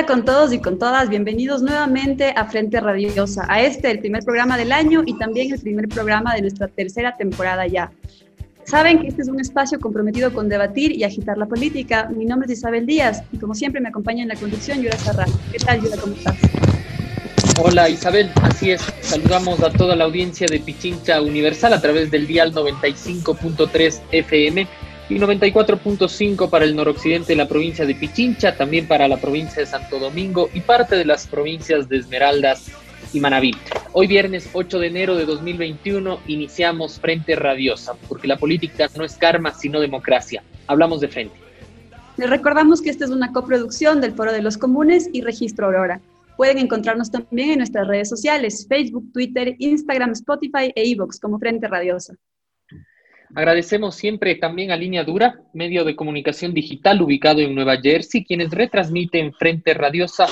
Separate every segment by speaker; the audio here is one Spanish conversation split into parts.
Speaker 1: Hola con todos y con todas, bienvenidos nuevamente a Frente Radiosa, a este, el primer programa del año y también el primer programa de nuestra tercera temporada ya. Saben que este es un espacio comprometido con debatir y agitar la política. Mi nombre es Isabel Díaz y como siempre me acompaña en la conducción Yura Serrano. ¿Qué tal, Yura? ¿Cómo estás?
Speaker 2: Hola Isabel, así es. Saludamos a toda la audiencia de Pichincha Universal a través del dial 95.3 FM y 94.5 para el noroccidente de la provincia de Pichincha, también para la provincia de Santo Domingo y parte de las provincias de Esmeraldas y Manabí. Hoy viernes 8 de enero de 2021 iniciamos Frente Radiosa, porque la política no es karma, sino democracia. Hablamos de frente.
Speaker 1: Les recordamos que esta es una coproducción del Foro de los Comunes y Registro Aurora. Pueden encontrarnos también en nuestras redes sociales, Facebook, Twitter, Instagram, Spotify e iVoox como Frente Radiosa.
Speaker 2: Agradecemos siempre también a Línea Dura, medio de comunicación digital ubicado en Nueva Jersey, quienes retransmiten Frente Radiosa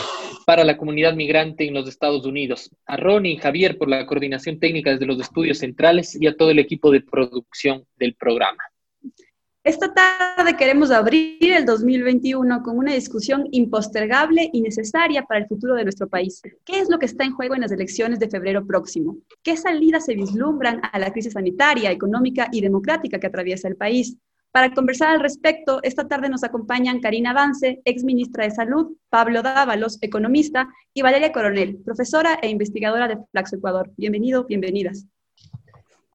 Speaker 2: para la comunidad migrante en los Estados Unidos. A Ronnie y Javier por la coordinación técnica desde los estudios centrales y a todo el equipo de producción del programa.
Speaker 1: Esta tarde queremos abrir el 2021 con una discusión impostergable y necesaria para el futuro de nuestro país. ¿Qué es lo que está en juego en las elecciones de febrero próximo? ¿Qué salidas se vislumbran a la crisis sanitaria, económica y democrática que atraviesa el país? Para conversar al respecto, esta tarde nos acompañan Karina Vance, ex ministra de Salud, Pablo Dávalos, economista, y Valeria Coronel, profesora e investigadora de Flaxo Ecuador. Bienvenido, bienvenidas.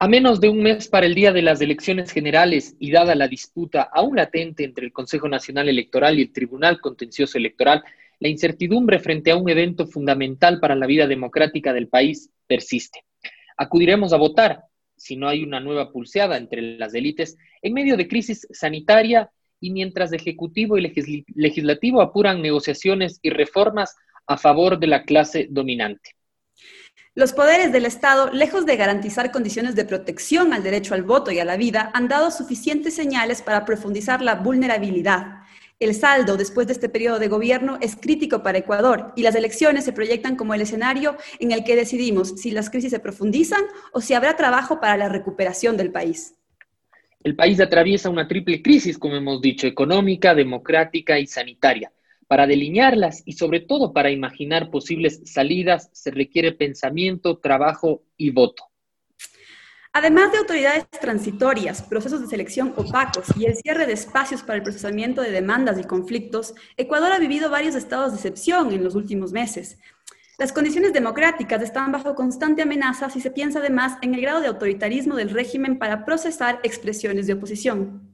Speaker 2: A menos de un mes para el día de las elecciones generales y dada la disputa aún latente entre el Consejo Nacional Electoral y el Tribunal Contencioso Electoral, la incertidumbre frente a un evento fundamental para la vida democrática del país persiste. Acudiremos a votar si no hay una nueva pulseada entre las élites en medio de crisis sanitaria y mientras Ejecutivo y Legislativo apuran negociaciones y reformas a favor de la clase dominante.
Speaker 1: Los poderes del Estado, lejos de garantizar condiciones de protección al derecho al voto y a la vida, han dado suficientes señales para profundizar la vulnerabilidad. El saldo después de este periodo de gobierno es crítico para Ecuador y las elecciones se proyectan como el escenario en el que decidimos si las crisis se profundizan o si habrá trabajo para la recuperación del país.
Speaker 2: El país atraviesa una triple crisis, como hemos dicho, económica, democrática y sanitaria. Para delinearlas y sobre todo para imaginar posibles salidas se requiere pensamiento, trabajo y voto.
Speaker 1: Además de autoridades transitorias, procesos de selección opacos y el cierre de espacios para el procesamiento de demandas y conflictos, Ecuador ha vivido varios estados de excepción en los últimos meses. Las condiciones democráticas están bajo constante amenaza si se piensa además en el grado de autoritarismo del régimen para procesar expresiones de oposición.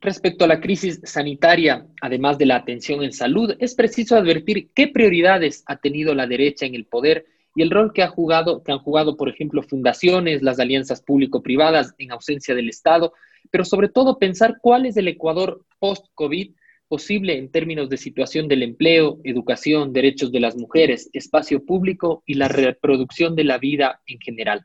Speaker 2: Respecto a la crisis sanitaria, además de la atención en salud, es preciso advertir qué prioridades ha tenido la derecha en el poder y el rol que, ha jugado, que han jugado, por ejemplo, fundaciones, las alianzas público-privadas en ausencia del Estado, pero sobre todo pensar cuál es el Ecuador post-COVID posible en términos de situación del empleo, educación, derechos de las mujeres, espacio público y la reproducción de la vida en general.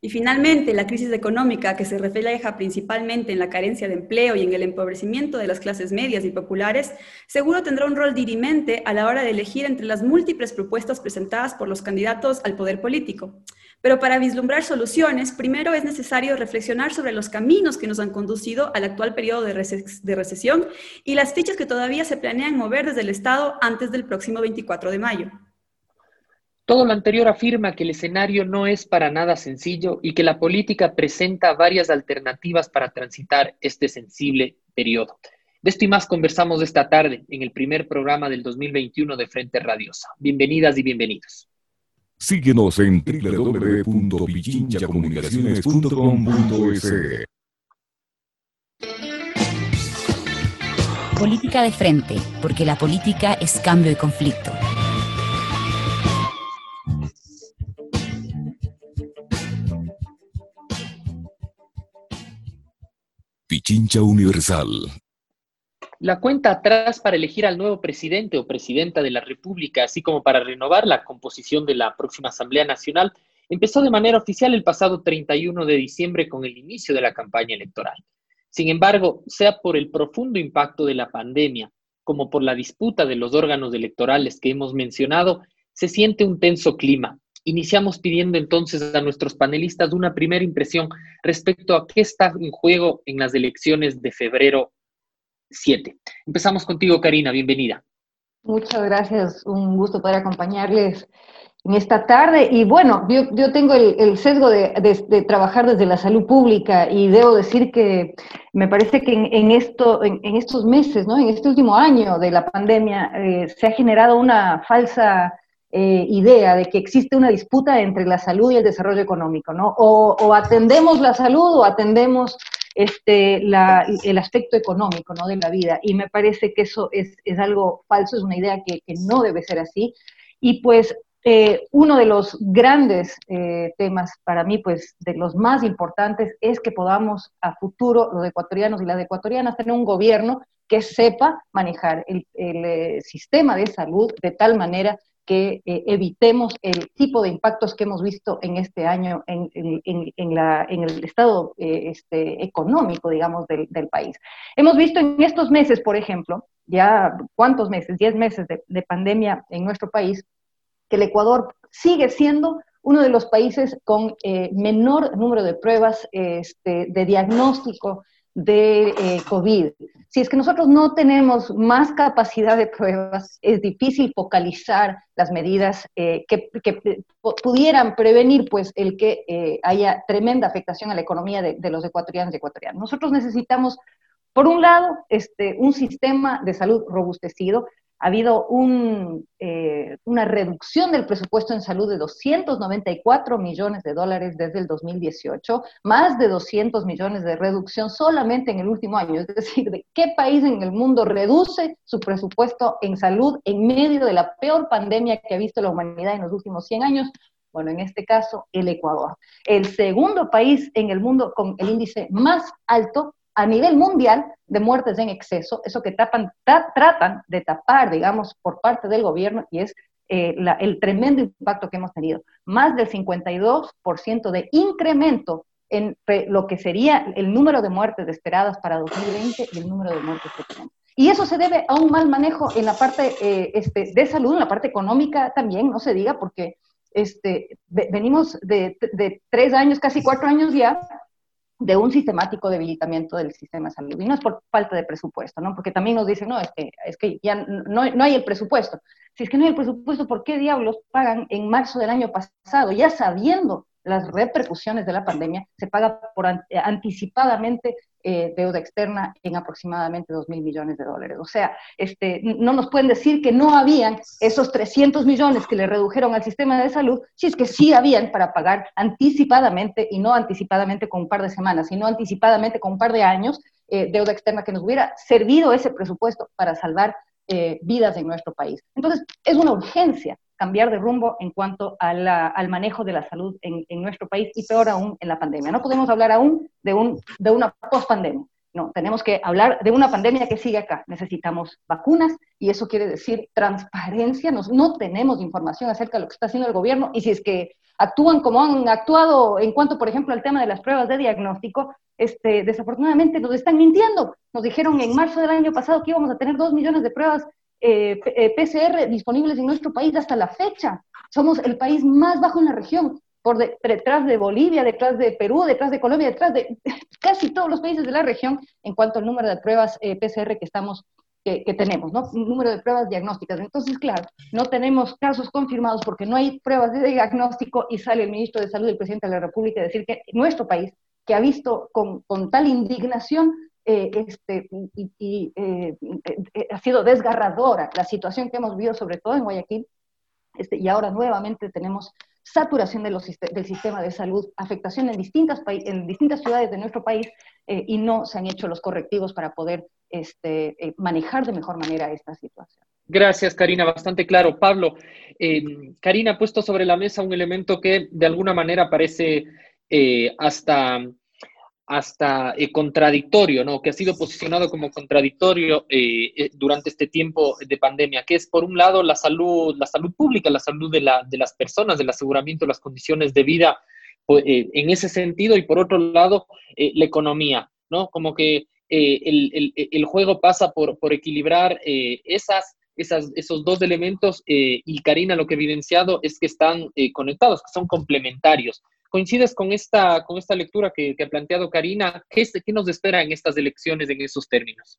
Speaker 1: Y finalmente, la crisis económica, que se refleja principalmente en la carencia de empleo y en el empobrecimiento de las clases medias y populares, seguro tendrá un rol dirimente a la hora de elegir entre las múltiples propuestas presentadas por los candidatos al poder político. Pero para vislumbrar soluciones, primero es necesario reflexionar sobre los caminos que nos han conducido al actual periodo de, de recesión y las fichas que todavía se planean mover desde el Estado antes del próximo 24 de mayo.
Speaker 2: Todo lo anterior afirma que el escenario no es para nada sencillo y que la política presenta varias alternativas para transitar este sensible periodo. De esto y más conversamos esta tarde en el primer programa del 2021 de Frente Radiosa. Bienvenidas y bienvenidos.
Speaker 3: Síguenos en www.pichinchacomunicaciones.com.es.
Speaker 4: Política de frente, porque la política es cambio y conflicto.
Speaker 3: Pichincha Universal.
Speaker 2: La cuenta atrás para elegir al nuevo presidente o presidenta de la República, así como para renovar la composición de la próxima Asamblea Nacional, empezó de manera oficial el pasado 31 de diciembre con el inicio de la campaña electoral. Sin embargo, sea por el profundo impacto de la pandemia, como por la disputa de los órganos electorales que hemos mencionado, se siente un tenso clima. Iniciamos pidiendo entonces a nuestros panelistas una primera impresión respecto a qué está en juego en las elecciones de febrero 7. Empezamos contigo, Karina, bienvenida.
Speaker 5: Muchas gracias, un gusto poder acompañarles en esta tarde. Y bueno, yo, tengo el, sesgo de, trabajar desde la salud pública y debo decir que me parece que en, esto, en, estos meses, ¿no? en este último año de la pandemia, eh, se ha generado una falsa eh, idea de que existe una disputa entre la salud y el desarrollo económico, ¿no? O, atendemos la salud o atendemos este, el aspecto económico ¿no? de la vida. Y me parece que eso es, algo falso, es una idea que, no debe ser así. Y pues eh, uno de los grandes eh, temas para mí, pues de los más importantes, es que podamos a futuro, los ecuatorianos y las ecuatorianas, tener un gobierno que sepa manejar el, eh, sistema de salud de tal manera que evitemos el tipo de impactos que hemos visto en este año en, el estado este, económico, digamos, del, país. Hemos visto en estos meses, por ejemplo, ya cuántos meses, diez meses de pandemia en nuestro país, que el Ecuador sigue siendo uno de los países con eh, menor número de pruebas este, de diagnóstico de eh, COVID. Si es que nosotros no tenemos más capacidad de pruebas, es difícil focalizar las medidas eh, que, pudieran prevenir pues, el que haya tremenda afectación a la economía de, de, los ecuatorianos y ecuatorianas. Nosotros necesitamos, por un lado, este, un sistema de salud robustecido, ha habido eh, una reducción del presupuesto en salud de 294 millones de dólares desde el 2018, más de 200 millones de reducción solamente en el último año. Es decir, ¿de qué país en el mundo reduce su presupuesto en salud en medio de la peor pandemia que ha visto la humanidad en los últimos 100 años? Bueno, en este caso, el Ecuador. El segundo país en el mundo con el índice más alto a nivel mundial de muertes en exceso, eso que tapan, tratan de tapar, digamos, por parte del gobierno, y es eh, el tremendo impacto que hemos tenido. Más del 52% de incremento en lo que sería el número de muertes esperadas para 2020 y el número de muertes que tenemos. Y eso se debe a un mal manejo en la parte eh, este, de salud, en la parte económica también, no se diga, porque este, venimos de, de tres años, casi cuatro años ya, de un sistemático debilitamiento del sistema de salud. Y no es por falta de presupuesto, ¿no? Porque también nos dicen, no, es que, es que ya no, no hay el presupuesto. Si es que no hay el presupuesto, ¿por qué diablos pagan en marzo del año pasado, ya sabiendo las repercusiones de la pandemia, se paga por anticipadamente eh, deuda externa en aproximadamente 2 mil millones de dólares. O sea, este, no nos pueden decir que no habían esos 300 millones que le redujeron al sistema de salud, si es que sí habían para pagar anticipadamente y no anticipadamente con un par de semanas, sino anticipadamente con un par de años, eh, deuda externa que nos hubiera servido ese presupuesto para salvar eh, vidas en nuestro país. Entonces, es una urgencia cambiar de rumbo en cuanto al manejo de la salud en, nuestro país y peor aún en la pandemia. No podemos hablar aún de, un, de una post-pandemia. No, tenemos que hablar de una pandemia que sigue acá. Necesitamos vacunas y eso quiere decir transparencia. Nos, no tenemos información acerca de lo que está haciendo el gobierno y si es que actúan como han actuado en cuanto, por ejemplo, al tema de las pruebas de diagnóstico, este, desafortunadamente nos están mintiendo. Nos dijeron en marzo del año pasado que íbamos a tener dos millones de pruebas eh, PCR disponibles en nuestro país hasta la fecha. Somos el país más bajo en la región, por detrás de Bolivia, detrás de Perú, detrás de Colombia, detrás de casi todos los países de la región en cuanto al número de pruebas eh, PCR que estamos que, tenemos, ¿no? número de pruebas diagnósticas. Entonces, claro, no tenemos casos confirmados porque no hay pruebas de diagnóstico y sale el ministro de Salud, el presidente de la República, a decir que nuestro país, que ha visto con, con tal indignación eh, este, y, eh, eh, ha sido desgarradora la situación que hemos vivido, sobre todo en Guayaquil, este, y ahora nuevamente tenemos saturación de los, del sistema de salud, afectación en distintas, en distintas ciudades de nuestro país y no se han hecho los correctivos para poder este, manejar de mejor manera esta situación.
Speaker 2: Gracias, Karina, bastante claro. Pablo, Karina ha puesto sobre la mesa un elemento que de alguna manera parece hasta hasta eh, contradictorio, ¿no? Que ha sido posicionado como contradictorio eh, eh, durante este tiempo de pandemia, que es por un lado la salud, la salud pública, la salud de, la, de las personas, del aseguramiento, las condiciones de vida pues, en ese sentido, y por otro lado la economía, ¿no? Como que el, el, el, juego pasa por, por equilibrar esas, esas, esos dos elementos y Karina lo que ha evidenciado es que están conectados, que son complementarios. ¿Coincides con esta, con esta lectura que, ha planteado Karina? ¿Qué, ¿Qué nos espera en estas elecciones en esos términos?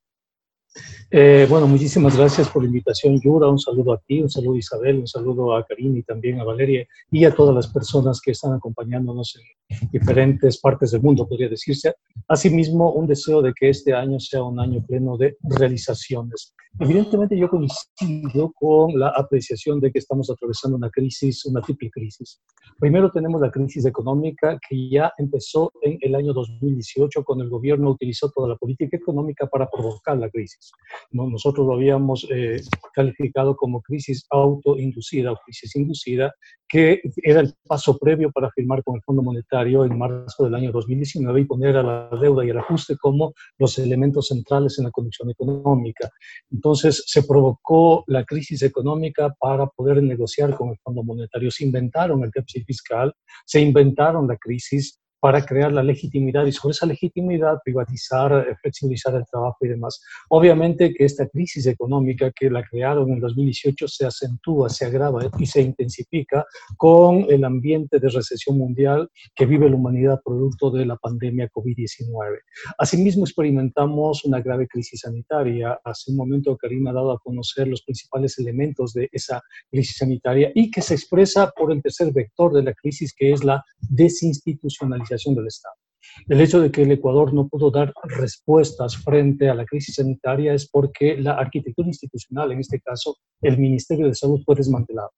Speaker 6: Eh, bueno, muchísimas gracias por la invitación, Yura. Un saludo a ti, un saludo a Isabel, un saludo a Karina y también a Valeria y a todas las personas que están acompañándonos en diferentes partes del mundo, podría decirse. Asimismo, un deseo de que este año sea un año pleno de realizaciones. Evidentemente, yo coincido con la apreciación de que estamos atravesando una crisis, una triple crisis. Primero tenemos la crisis económica que ya empezó en el año 2018 cuando el gobierno utilizó toda la política económica para provocar la crisis. Nosotros lo habíamos eh, calificado como crisis autoinducida o crisis inducida, que era el paso previo para firmar con el Fondo Monetario en marzo del año 2019 y poner a la deuda y el ajuste como los elementos centrales en la conducción económica. Entonces se provocó la crisis económica para poder negociar con el Fondo Monetario. Se inventaron el déficit fiscal, se inventaron la crisis para crear la legitimidad y sobre esa legitimidad privatizar, eh, flexibilizar el trabajo y demás. Obviamente que esta crisis económica que la crearon en 2018 se acentúa, se agrava y se intensifica con el ambiente de recesión mundial que vive la humanidad producto de la pandemia COVID-19. Asimismo, experimentamos una grave crisis sanitaria. Hace un momento Karina ha dado a conocer los principales elementos de esa crisis sanitaria y que se expresa por el tercer vector de la crisis, que es la desinstitucionalización del Estado. El hecho de que el Ecuador no pudo dar respuestas frente a la crisis sanitaria es porque la arquitectura institucional, en este caso el Ministerio de Salud, fue desmantelado.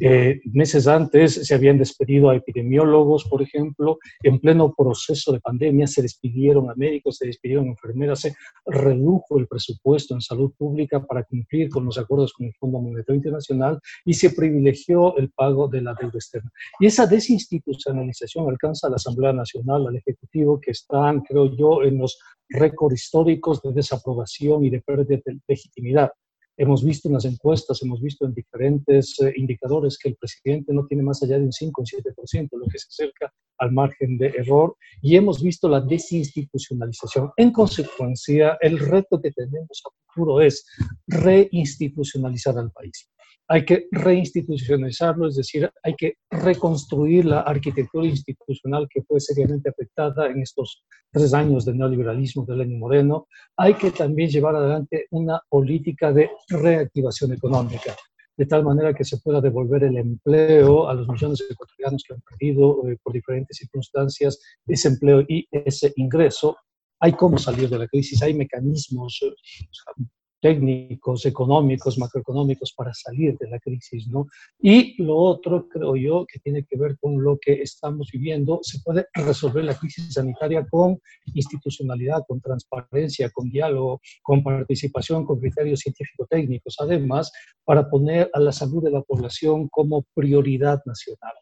Speaker 6: Eh, meses antes se habían despedido a epidemiólogos, por ejemplo, en pleno proceso de pandemia se despidieron a médicos, se despidieron a enfermeras, se redujo el presupuesto en salud pública para cumplir con los acuerdos con el Fondo Monetario Internacional y se privilegió el pago de la deuda externa. Y esa desinstitucionalización alcanza a la Asamblea Nacional, al Ejecutivo, que están, creo yo, en los récords históricos de desaprobación y de pérdida de legitimidad. Hemos visto en las encuestas, hemos visto en diferentes eh, indicadores que el presidente no tiene más allá de un 5 o un 7%, lo que se acerca al margen de error, y hemos visto la desinstitucionalización. En consecuencia, el reto que tenemos a futuro es reinstitucionalizar al país hay que reinstitucionalizarlo, es decir, hay que reconstruir la arquitectura institucional que fue seriamente afectada en estos tres años de neoliberalismo de Lenin Moreno. Hay que también llevar adelante una política de reactivación económica, de tal manera que se pueda devolver el empleo a los millones de ecuatorianos que han perdido eh, por diferentes circunstancias ese empleo y ese ingreso hay cómo salir de la crisis, hay mecanismos, eh, técnicos, económicos, macroeconómicos para salir de la crisis, ¿no? Y lo otro, creo yo, que tiene que ver con lo que estamos viviendo, se puede resolver la crisis sanitaria con institucionalidad, con transparencia, con diálogo, con participación, con criterios científico-técnicos, además, para poner a la salud de la población como prioridad nacional.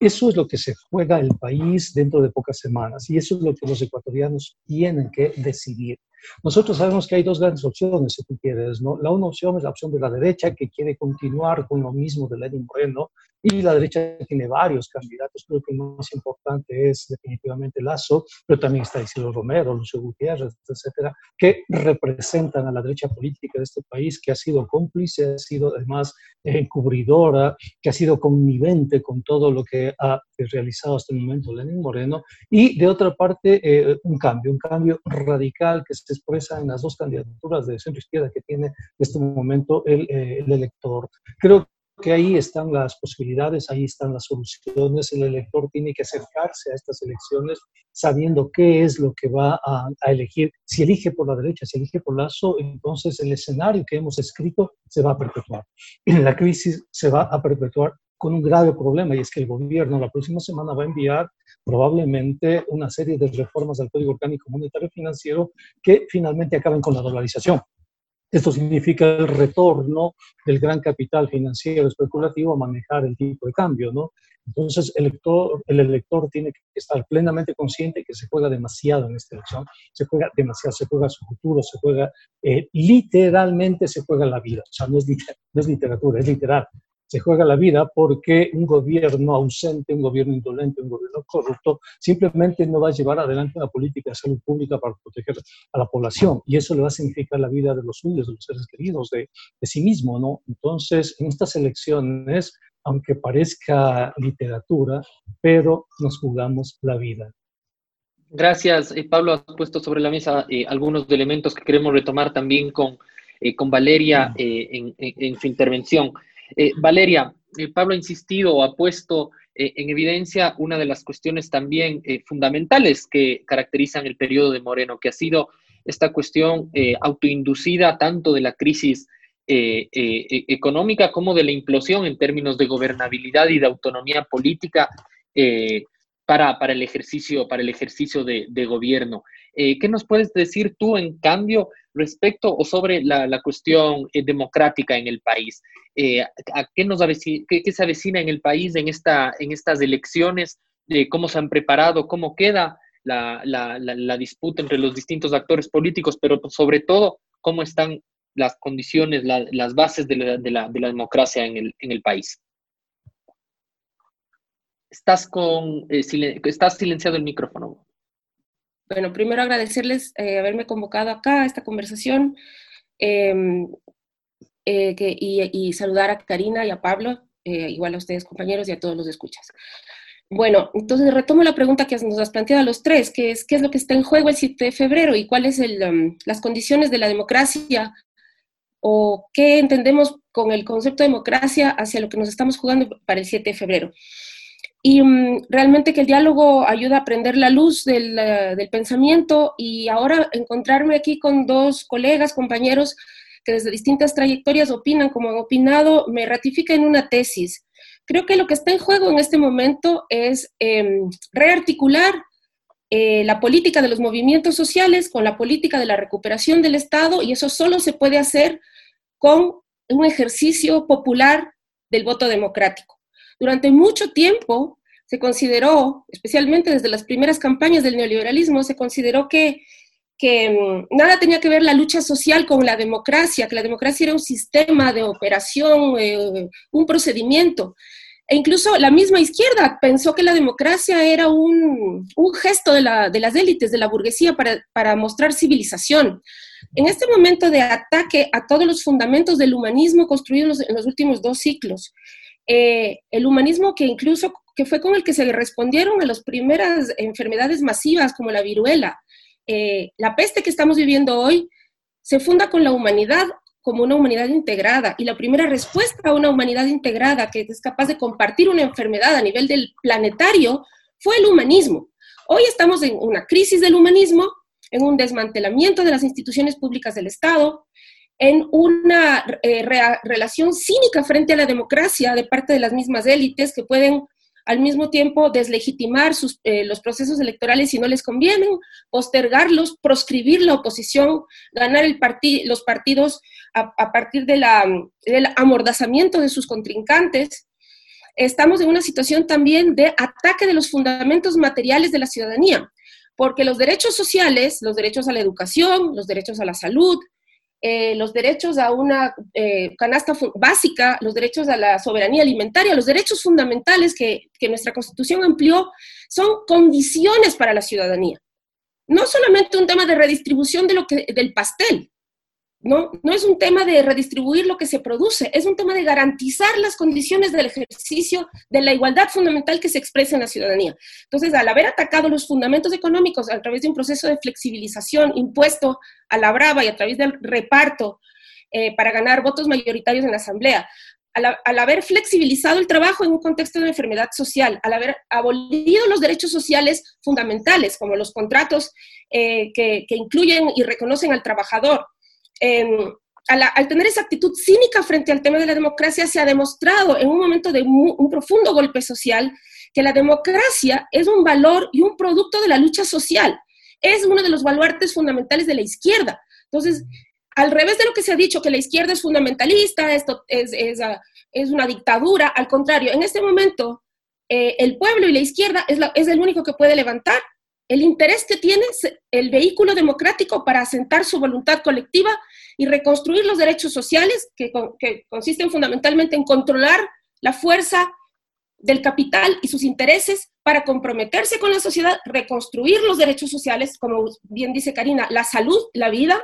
Speaker 6: Eso es lo que se juega el país dentro de pocas semanas y eso es lo que los ecuatorianos tienen que decidir. Nosotros sabemos que hay dos grandes opciones, si tú quieres. ¿no? La una opción es la opción de la derecha, que quiere continuar con lo mismo de Lenin Moreno, y la derecha tiene varios candidatos. Creo que el más importante es definitivamente Lazo, pero también está Isidro Romero, Lucio Gutiérrez, etcétera, que representan a la derecha política de este país, que ha sido cómplice, ha sido además encubridora, que ha sido connivente con todo lo que ha realizado hasta el momento Lenin Moreno, y de otra parte, eh, un cambio, un cambio radical que se expresa en las dos candidaturas de centro izquierda que tiene en este momento el, eh, el elector. Creo que ahí están las posibilidades, ahí están las soluciones. El elector tiene que acercarse a estas elecciones sabiendo qué es lo que va a, a, elegir. Si elige por la derecha, si elige por Lazo, entonces el escenario que hemos escrito se va a perpetuar. La crisis se va a perpetuar con un grave problema y es que el gobierno la próxima semana va a enviar probablemente una serie de reformas al Código Orgánico Monetario Financiero que finalmente acaben con la dolarización Esto significa el retorno del gran capital financiero especulativo a manejar el tipo de cambio, ¿no? Entonces, el elector, el elector tiene que estar plenamente consciente que se juega demasiado en esta elección, se juega demasiado, se juega su futuro, se juega, eh, literalmente se juega la vida, o sea, no es, no es literatura, es literal se juega la vida porque un gobierno ausente, un gobierno indolente, un gobierno corrupto, simplemente no va a llevar adelante una política de salud pública para proteger a la población. Y eso le va a significar la vida de los suyos, de los seres queridos, de, de sí mismo, ¿no? Entonces, en estas elecciones, aunque parezca literatura, pero nos jugamos la vida.
Speaker 2: Gracias, eh, Pablo. Has puesto sobre la mesa eh, algunos elementos que queremos retomar también con, eh, con Valeria en, en, su intervención. Eh, Valeria, eh, Pablo ha insistido o ha puesto eh, en evidencia una de las cuestiones también fundamentales que caracterizan el periodo de Moreno, que ha sido esta cuestión autoinducida tanto de la crisis económica como de la implosión en términos de gobernabilidad y de autonomía política para, el ejercicio, para el ejercicio de, gobierno. ¿Qué nos puedes decir tú, en cambio, respecto o sobre la, cuestión eh, democrática en el país. Eh, ¿A qué, nos qué, se avecina en el país en, esta, en estas elecciones? Eh, ¿Cómo se han preparado? ¿Cómo queda la, disputa entre los distintos actores políticos? Pero sobre todo, ¿cómo están las condiciones, las bases de la, democracia en el, en el país? Estás, con, estás silenciado el micrófono.
Speaker 7: Bueno, primero agradecerles eh, haberme convocado acá a esta conversación em, eh, y, saludar a Karina y a Pablo, eh, igual a ustedes compañeros y a todos los escuchas. Bueno, entonces retomo la pregunta que nos has planteado a los tres, que es qué es lo que está en juego el 7 de febrero y cuáles son em, las condiciones de la democracia o qué entendemos con el concepto de democracia hacia lo que nos estamos jugando para el 7 de febrero y mm, realmente que el diálogo ayuda a prender la luz del, eh, del, pensamiento y ahora encontrarme aquí con dos colegas, compañeros que desde distintas trayectorias opinan como han opinado, me ratifica en una tesis. Creo que lo que está en juego en este momento es em, rearticular eh, la política de los movimientos sociales con la política de la recuperación del Estado y eso solo se puede hacer con un ejercicio popular del voto democrático. Durante mucho tiempo se consideró, especialmente desde las primeras campañas del neoliberalismo, se consideró que, que mm, nada tenía que ver la lucha social con la democracia, que la democracia era un sistema de operación, eh, un procedimiento. E incluso la misma izquierda pensó que la democracia era un, un gesto de, la, de, las élites, de la burguesía, para, para, mostrar civilización. En este momento de ataque a todos los fundamentos del humanismo construidos en los últimos dos ciclos, eh, el humanismo que incluso que fue con el que se respondieron a las primeras enfermedades masivas como la viruela. Eh, la peste que estamos viviendo hoy se funda con la humanidad como una humanidad integrada y la primera respuesta a una humanidad integrada que es capaz de compartir una enfermedad a nivel del planetario fue el humanismo. Hoy estamos en una crisis del humanismo, en un desmantelamiento de las instituciones públicas del Estado, en una eh, relación cínica frente a la democracia de parte de las mismas élites que pueden al mismo tiempo deslegitimar eh, los procesos electorales si no les convienen, postergarlos, proscribir la oposición, ganar el los partidos a, partir del amordazamiento de sus contrincantes. Estamos en una situación también de ataque de los fundamentos materiales de la ciudadanía, porque los derechos sociales, los derechos a la educación, los derechos a la salud, eh, los derechos a una eh, canasta básica, los derechos a la soberanía alimentaria, los derechos fundamentales que, que nuestra Constitución amplió, son condiciones para la ciudadanía. No solamente un tema de redistribución de lo que, del pastel, ¿no? No es un tema de redistribuir lo que se produce, es un tema de garantizar las condiciones del ejercicio de la igualdad fundamental que se expresa en la ciudadanía. Entonces, al haber atacado los fundamentos económicos a través de un proceso de flexibilización impuesto a la brava y a través del reparto eh, para ganar votos mayoritarios en la Asamblea, al, haber flexibilizado el trabajo en un contexto de enfermedad social, al haber abolido los derechos sociales fundamentales, como los contratos eh, que, que incluyen y reconocen al trabajador, al, tener esa actitud cínica frente al tema de la democracia, se ha demostrado en un momento de un profundo golpe social que la democracia es un valor y un producto de la lucha social. Es uno de los baluartes fundamentales de la izquierda. Entonces, al revés de lo que se ha dicho, que la izquierda es fundamentalista, esto es, es, ah, es una dictadura, al contrario, en este momento eh, el pueblo y la izquierda es, es el único que puede levantar el interés que tiene el vehículo democrático para asentar su voluntad colectiva y reconstruir los derechos sociales, que, consisten fundamentalmente en controlar la fuerza del capital y sus intereses para comprometerse con la sociedad, reconstruir los derechos sociales, como bien dice Karina, la salud, la vida,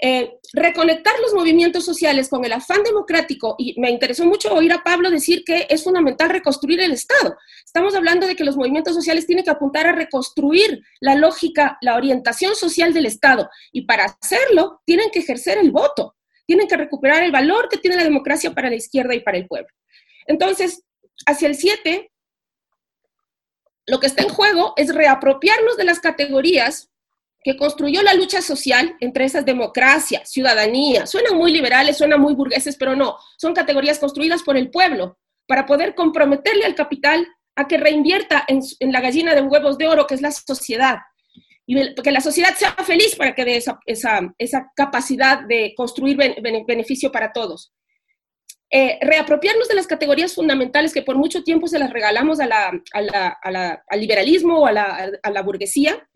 Speaker 7: eh, reconectar los movimientos sociales con el afán democrático, y me interesó mucho oír a Pablo decir que es fundamental reconstruir el Estado. Estamos hablando de que los movimientos sociales tienen que apuntar a reconstruir la lógica, la orientación social del Estado, y para hacerlo tienen que ejercer el voto, tienen que recuperar el valor que tiene la democracia para la izquierda y para el pueblo. Entonces, hacia el 7, lo que está en juego es reapropiarnos de las categorías que construyó la lucha social entre esas democracia, ciudadanía. Suenan muy liberales, suenan muy burgueses, pero no, son categorías construidas por el pueblo para poder comprometerle al capital a que reinvierta en, la gallina de huevos de oro, que es la sociedad, y que la sociedad sea feliz para que dé esa, esa, capacidad de construir beneficio para todos. Eh, reapropiarnos de las categorías fundamentales que por mucho tiempo se las regalamos a la, al liberalismo o a la burguesía,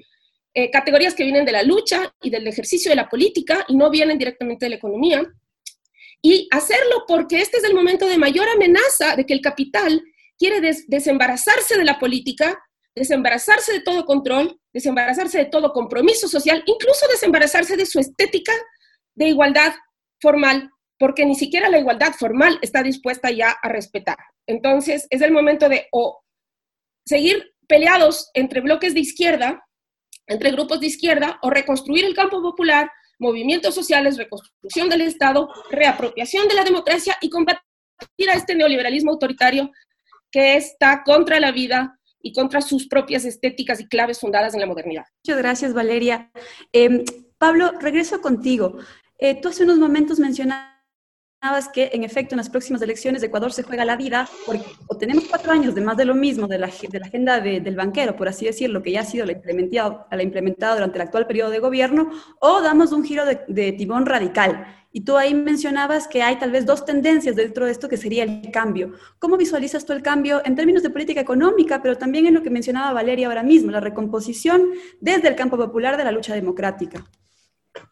Speaker 7: eh, categorías que vienen de la lucha y del ejercicio de la política y no vienen directamente de la economía. Y hacerlo porque este es el momento de mayor amenaza de que el capital quiere desembarazarse de la política, desembarazarse de todo control, desembarazarse de todo compromiso social, incluso desembarazarse de su estética de igualdad formal, porque ni siquiera la igualdad formal está dispuesta ya a respetar. Entonces, es el momento de o seguir peleados entre bloques de izquierda entre grupos de izquierda o reconstruir el campo popular, movimientos sociales, reconstrucción del Estado, reapropiación de la democracia y combatir a este neoliberalismo autoritario que está contra la vida y contra sus propias estéticas y claves fundadas en la modernidad.
Speaker 1: Muchas gracias, Valeria. Eh, Pablo, regreso contigo. Eh, tú hace unos momentos mencionaste que en efecto en las próximas elecciones de Ecuador se juega la vida, porque o tenemos cuatro años de más de lo mismo de la, de la agenda del banquero, por así decirlo, que ya ha sido la implementada, la implementada durante el actual periodo de gobierno, o damos un giro de, de timón radical. Y tú ahí mencionabas que hay tal vez dos tendencias dentro de esto que sería el cambio. ¿Cómo visualizas tú el cambio en términos de política económica, pero también en lo que mencionaba Valeria ahora mismo, la recomposición desde el campo popular de la lucha democrática?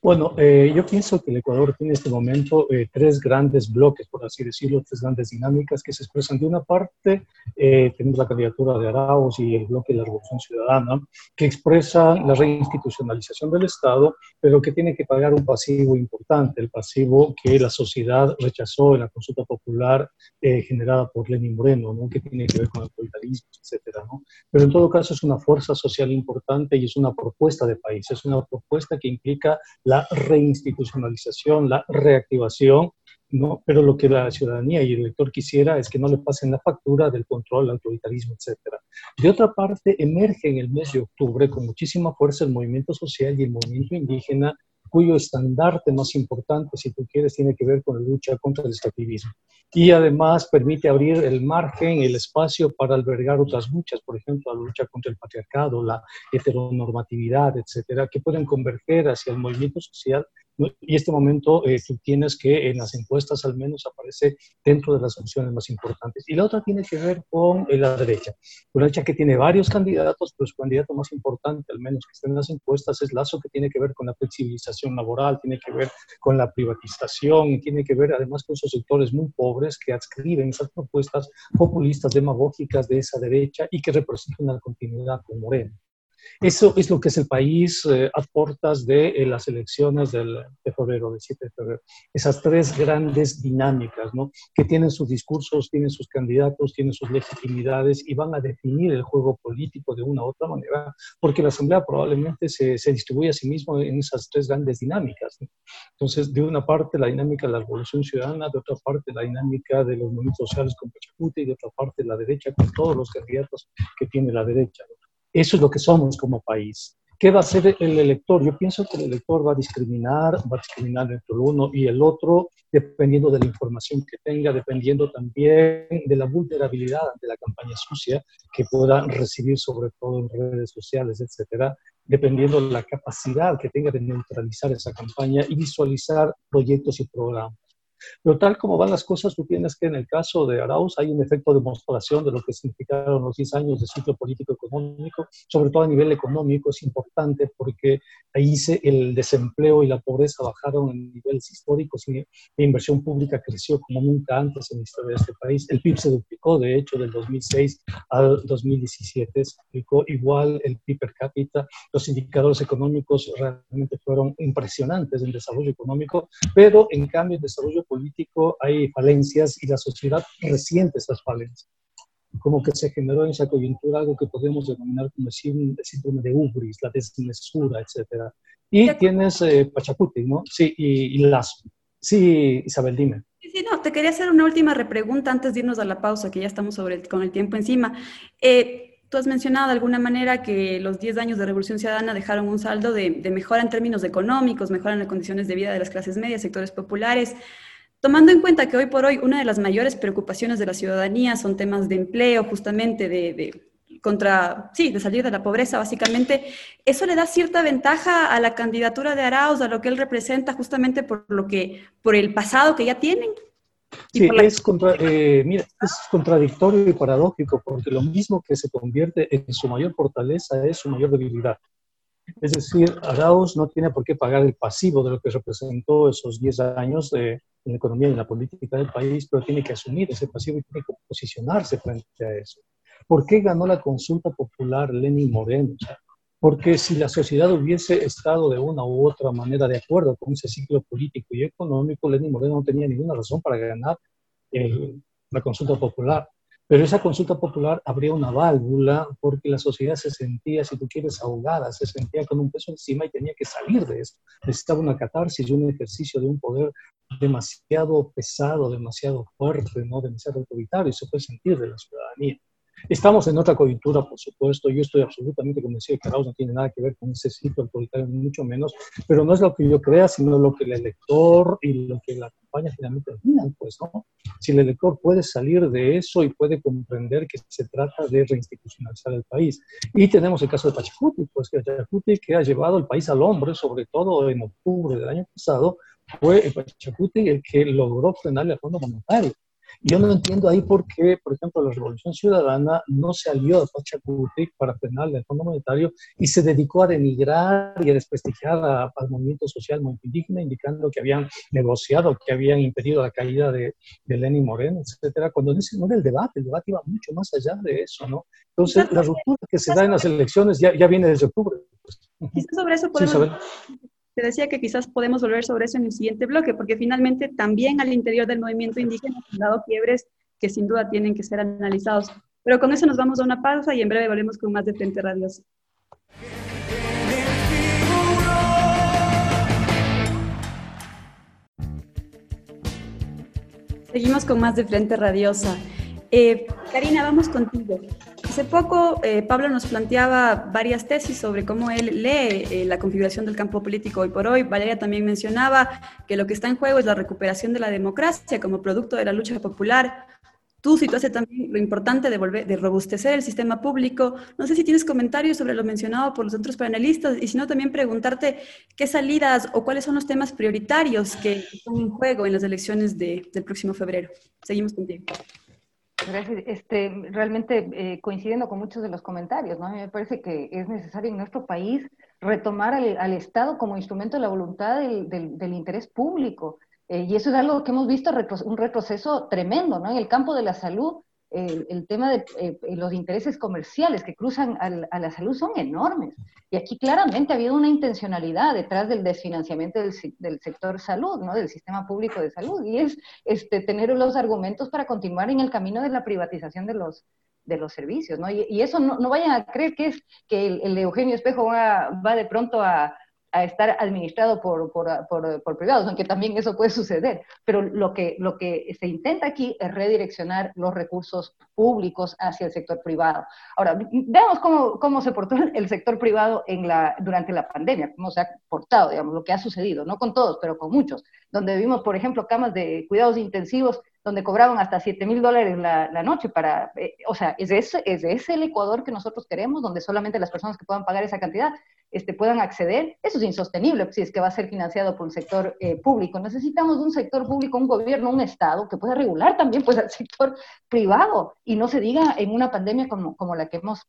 Speaker 6: Bueno, eh, yo pienso que el Ecuador tiene en este momento eh, tres grandes bloques, por así decirlo, tres grandes dinámicas que se expresan. De una parte, eh, tenemos la candidatura de Arauz y el bloque de la Revolución Ciudadana, que expresa la reinstitucionalización del Estado, pero que tiene que pagar un pasivo importante, el pasivo que la sociedad rechazó en la consulta popular generada por Lenin Moreno, ¿no? que tiene que ver con el autoritarismo, etcétera. ¿no? Pero en todo caso es una fuerza social importante y es una propuesta de país, es una propuesta que implica la reinstitucionalización, la reactivación, ¿no? pero lo que la ciudadanía y el elector quisiera es que no le pasen la factura del control, el autoritarismo, etc. De otra parte, emerge en el mes de octubre con muchísima fuerza el movimiento social y el movimiento indígena cuyo estandarte más importante, si tú quieres, tiene que ver con la lucha contra el extractivismo. Y además permite abrir el margen, el espacio para albergar otras luchas, por ejemplo, la lucha contra el patriarcado, la heteronormatividad, etcétera, que pueden converger hacia el movimiento social y este momento eh, tú tienes que en las encuestas al menos aparece dentro de las opciones más importantes. Y la otra tiene que ver con eh, la derecha. Una derecha que tiene varios candidatos, pero su candidato más importante, al menos que está en las encuestas, es Lazo, que tiene que ver con la flexibilización laboral, tiene que ver con la privatización, tiene que ver además con esos sectores muy pobres que adscriben esas propuestas populistas, demagógicas de esa derecha y que representan una continuidad con Moreno. Eso es lo que es el país eh, a puertas de eh, las elecciones del, de febrero, del 7 de febrero. Esas tres grandes dinámicas, ¿no? Que tienen sus discursos, tienen sus candidatos, tienen sus legitimidades y van a definir el juego político de una u otra manera, porque la Asamblea probablemente se, se distribuye a sí mismo en esas tres grandes dinámicas. Entonces, de una parte la dinámica de la revolución ciudadana, de otra parte la dinámica de los movimientos sociales con Pachacute y de otra parte la derecha con todos los candidatos que tiene la derecha. ¿no? Eso es lo que somos como país. ¿Qué va a hacer el elector? Yo pienso que el elector va a discriminar, va a discriminar entre el uno y el otro, dependiendo de la información que tenga, dependiendo también de la vulnerabilidad de la campaña sucia que pueda recibir, sobre todo en redes sociales, etcétera, dependiendo de la capacidad que tenga de neutralizar esa campaña y visualizar proyectos y programas. Pero tal como van las cosas, tú tienes que en el caso de Arauz hay un efecto de demostración de lo que significaron los 10 años de ciclo político-económico, sobre todo a nivel económico es importante porque ahí se, el desempleo y la pobreza bajaron en niveles históricos y la inversión pública creció como nunca antes en la historia de este país. El PIB se duplicó, de hecho, del 2006 al 2017, se duplicó igual el PIB per cápita. Los indicadores económicos realmente fueron impresionantes en desarrollo económico, pero en cambio el desarrollo político hay falencias y la sociedad resiente esas falencias. Como que se generó en esa coyuntura algo que podemos denominar como el síndrome de ubris, la desmesura, etc. Y tienes eh, Pachacuti, ¿no? Sí, y, y Lazo. Sí, Isabel, dime.
Speaker 1: Sí, no, te quería hacer una última repregunta antes de irnos a la pausa, que ya estamos sobre con el tiempo encima. Eh, Tú has mencionado de alguna manera que los 10 años de Revolución Ciudadana dejaron un saldo de, de, mejora en términos económicos, mejora en las condiciones de vida de las clases medias, sectores populares. Tomando en cuenta que hoy por hoy una de las mayores preocupaciones de la ciudadanía son temas de empleo, justamente de, de contra, sí, de salir de la pobreza, básicamente, ¿eso le da cierta ventaja a la candidatura de Arauz, a lo que él representa, justamente por lo que, por el pasado que ya tienen?
Speaker 6: Sí, la... es, contra, eh, mira, es contradictorio y paradójico, porque lo mismo que se convierte en su mayor fortaleza es su mayor debilidad. Es decir, Arauz no tiene por qué pagar el pasivo de lo que representó esos 10 años de, en la economía y en la política del país, pero tiene que asumir ese pasivo y tiene que posicionarse frente a eso. ¿Por qué ganó la consulta popular Lenin Moreno? Porque si la sociedad hubiese estado de una u otra manera de acuerdo con ese ciclo político y económico, Lenin Moreno no tenía ninguna razón para ganar el, la consulta popular. Pero esa consulta popular abría una válvula porque la sociedad se sentía, si tú quieres, ahogada, se sentía con un peso encima y tenía que salir de eso. Necesitaba una catarsis y un ejercicio de un poder demasiado pesado, demasiado fuerte, ¿no? demasiado autoritario, y se puede sentir de la ciudadanía. Estamos en otra coyuntura, por supuesto. Yo estoy absolutamente convencido de que Arauz no tiene nada que ver con ese ciclo autoritario, mucho menos, pero no es lo que yo crea, sino lo que el elector y lo que la campaña finalmente opinan, pues, ¿no? Si el elector puede salir de eso y puede comprender que se trata de reinstitucionalizar el país. Y tenemos el caso de Pachacuti, pues, que Pachacuti que ha llevado el país al hombre, sobre todo en octubre del año pasado, fue el Pachacuti el que logró frenarle al Fondo Monetario. Yo no entiendo ahí por qué, por ejemplo, la Revolución Ciudadana no se alió a Pachacuti para frenarle el Fondo Monetario y se dedicó a denigrar y a desprestigiar a, al movimiento social muy indígena, indicando que habían negociado, que habían impedido la caída de, de Lenin Moreno, etcétera, cuando ese no era el debate, el debate iba mucho más allá de eso, ¿no? Entonces, la ruptura que se da en las elecciones ya, ya viene desde octubre.
Speaker 1: Quizás sobre eso podemos... Sí, te decía que quizás podemos volver sobre eso en el siguiente bloque, porque finalmente también al interior del movimiento indígena han dado quiebres que sin duda tienen que ser analizados. Pero con eso nos vamos a una pausa y en breve volvemos con más de Frente Radiosa. Seguimos con más de Frente Radiosa. Eh, Karina, vamos contigo. Hace poco eh, Pablo nos planteaba varias tesis sobre cómo él lee eh, la configuración del campo político hoy por hoy. Valeria también mencionaba que lo que está en juego es la recuperación de la democracia como producto de la lucha popular. Tú situaste también lo importante de, robustecer el sistema público. No sé si tienes comentarios sobre lo mencionado por los otros panelistas y si no, también preguntarte qué salidas o cuáles son los temas prioritarios que están en juego en las elecciones de, del próximo febrero. Seguimos contigo.
Speaker 5: Gracias. Este, realmente eh, coincidiendo con muchos de los comentarios, ¿no? A mí me parece que es necesario en nuestro país retomar al, al Estado como instrumento de la voluntad del, del, interés público. Eh, y eso es algo que hemos visto, un retroceso tremendo, ¿no? En el campo de la salud, el, tema de eh, los intereses comerciales que cruzan a la salud son enormes. Y aquí claramente ha habido una intencionalidad detrás del desfinanciamiento del, sector salud, ¿no? del sistema público de salud, y es este, tener los argumentos para continuar en el camino de la privatización de los, de los servicios. ¿no? Y, y eso no, no, vayan a creer que es que el, el Eugenio Espejo va, va de pronto a a estar administrado por, por, por, privados, aunque también eso puede suceder. Pero lo que, lo que se intenta aquí es redireccionar los recursos públicos hacia el sector privado. Ahora, veamos cómo, cómo se portó el sector privado en la, durante la pandemia, cómo se ha portado, digamos, lo que ha sucedido, no con todos, pero con muchos, donde vimos, por ejemplo, camas de cuidados intensivos donde cobraban hasta 7 mil dólares la, la, noche para, eh, o sea, ¿es ese, ¿es ese el Ecuador que nosotros queremos, donde solamente las personas que puedan pagar esa cantidad este, puedan acceder? Eso es insostenible si es que va a ser financiado por un sector eh, público. Necesitamos un sector público, un gobierno, un Estado que pueda regular también pues, al sector privado y no se diga en una pandemia como, como la que hemos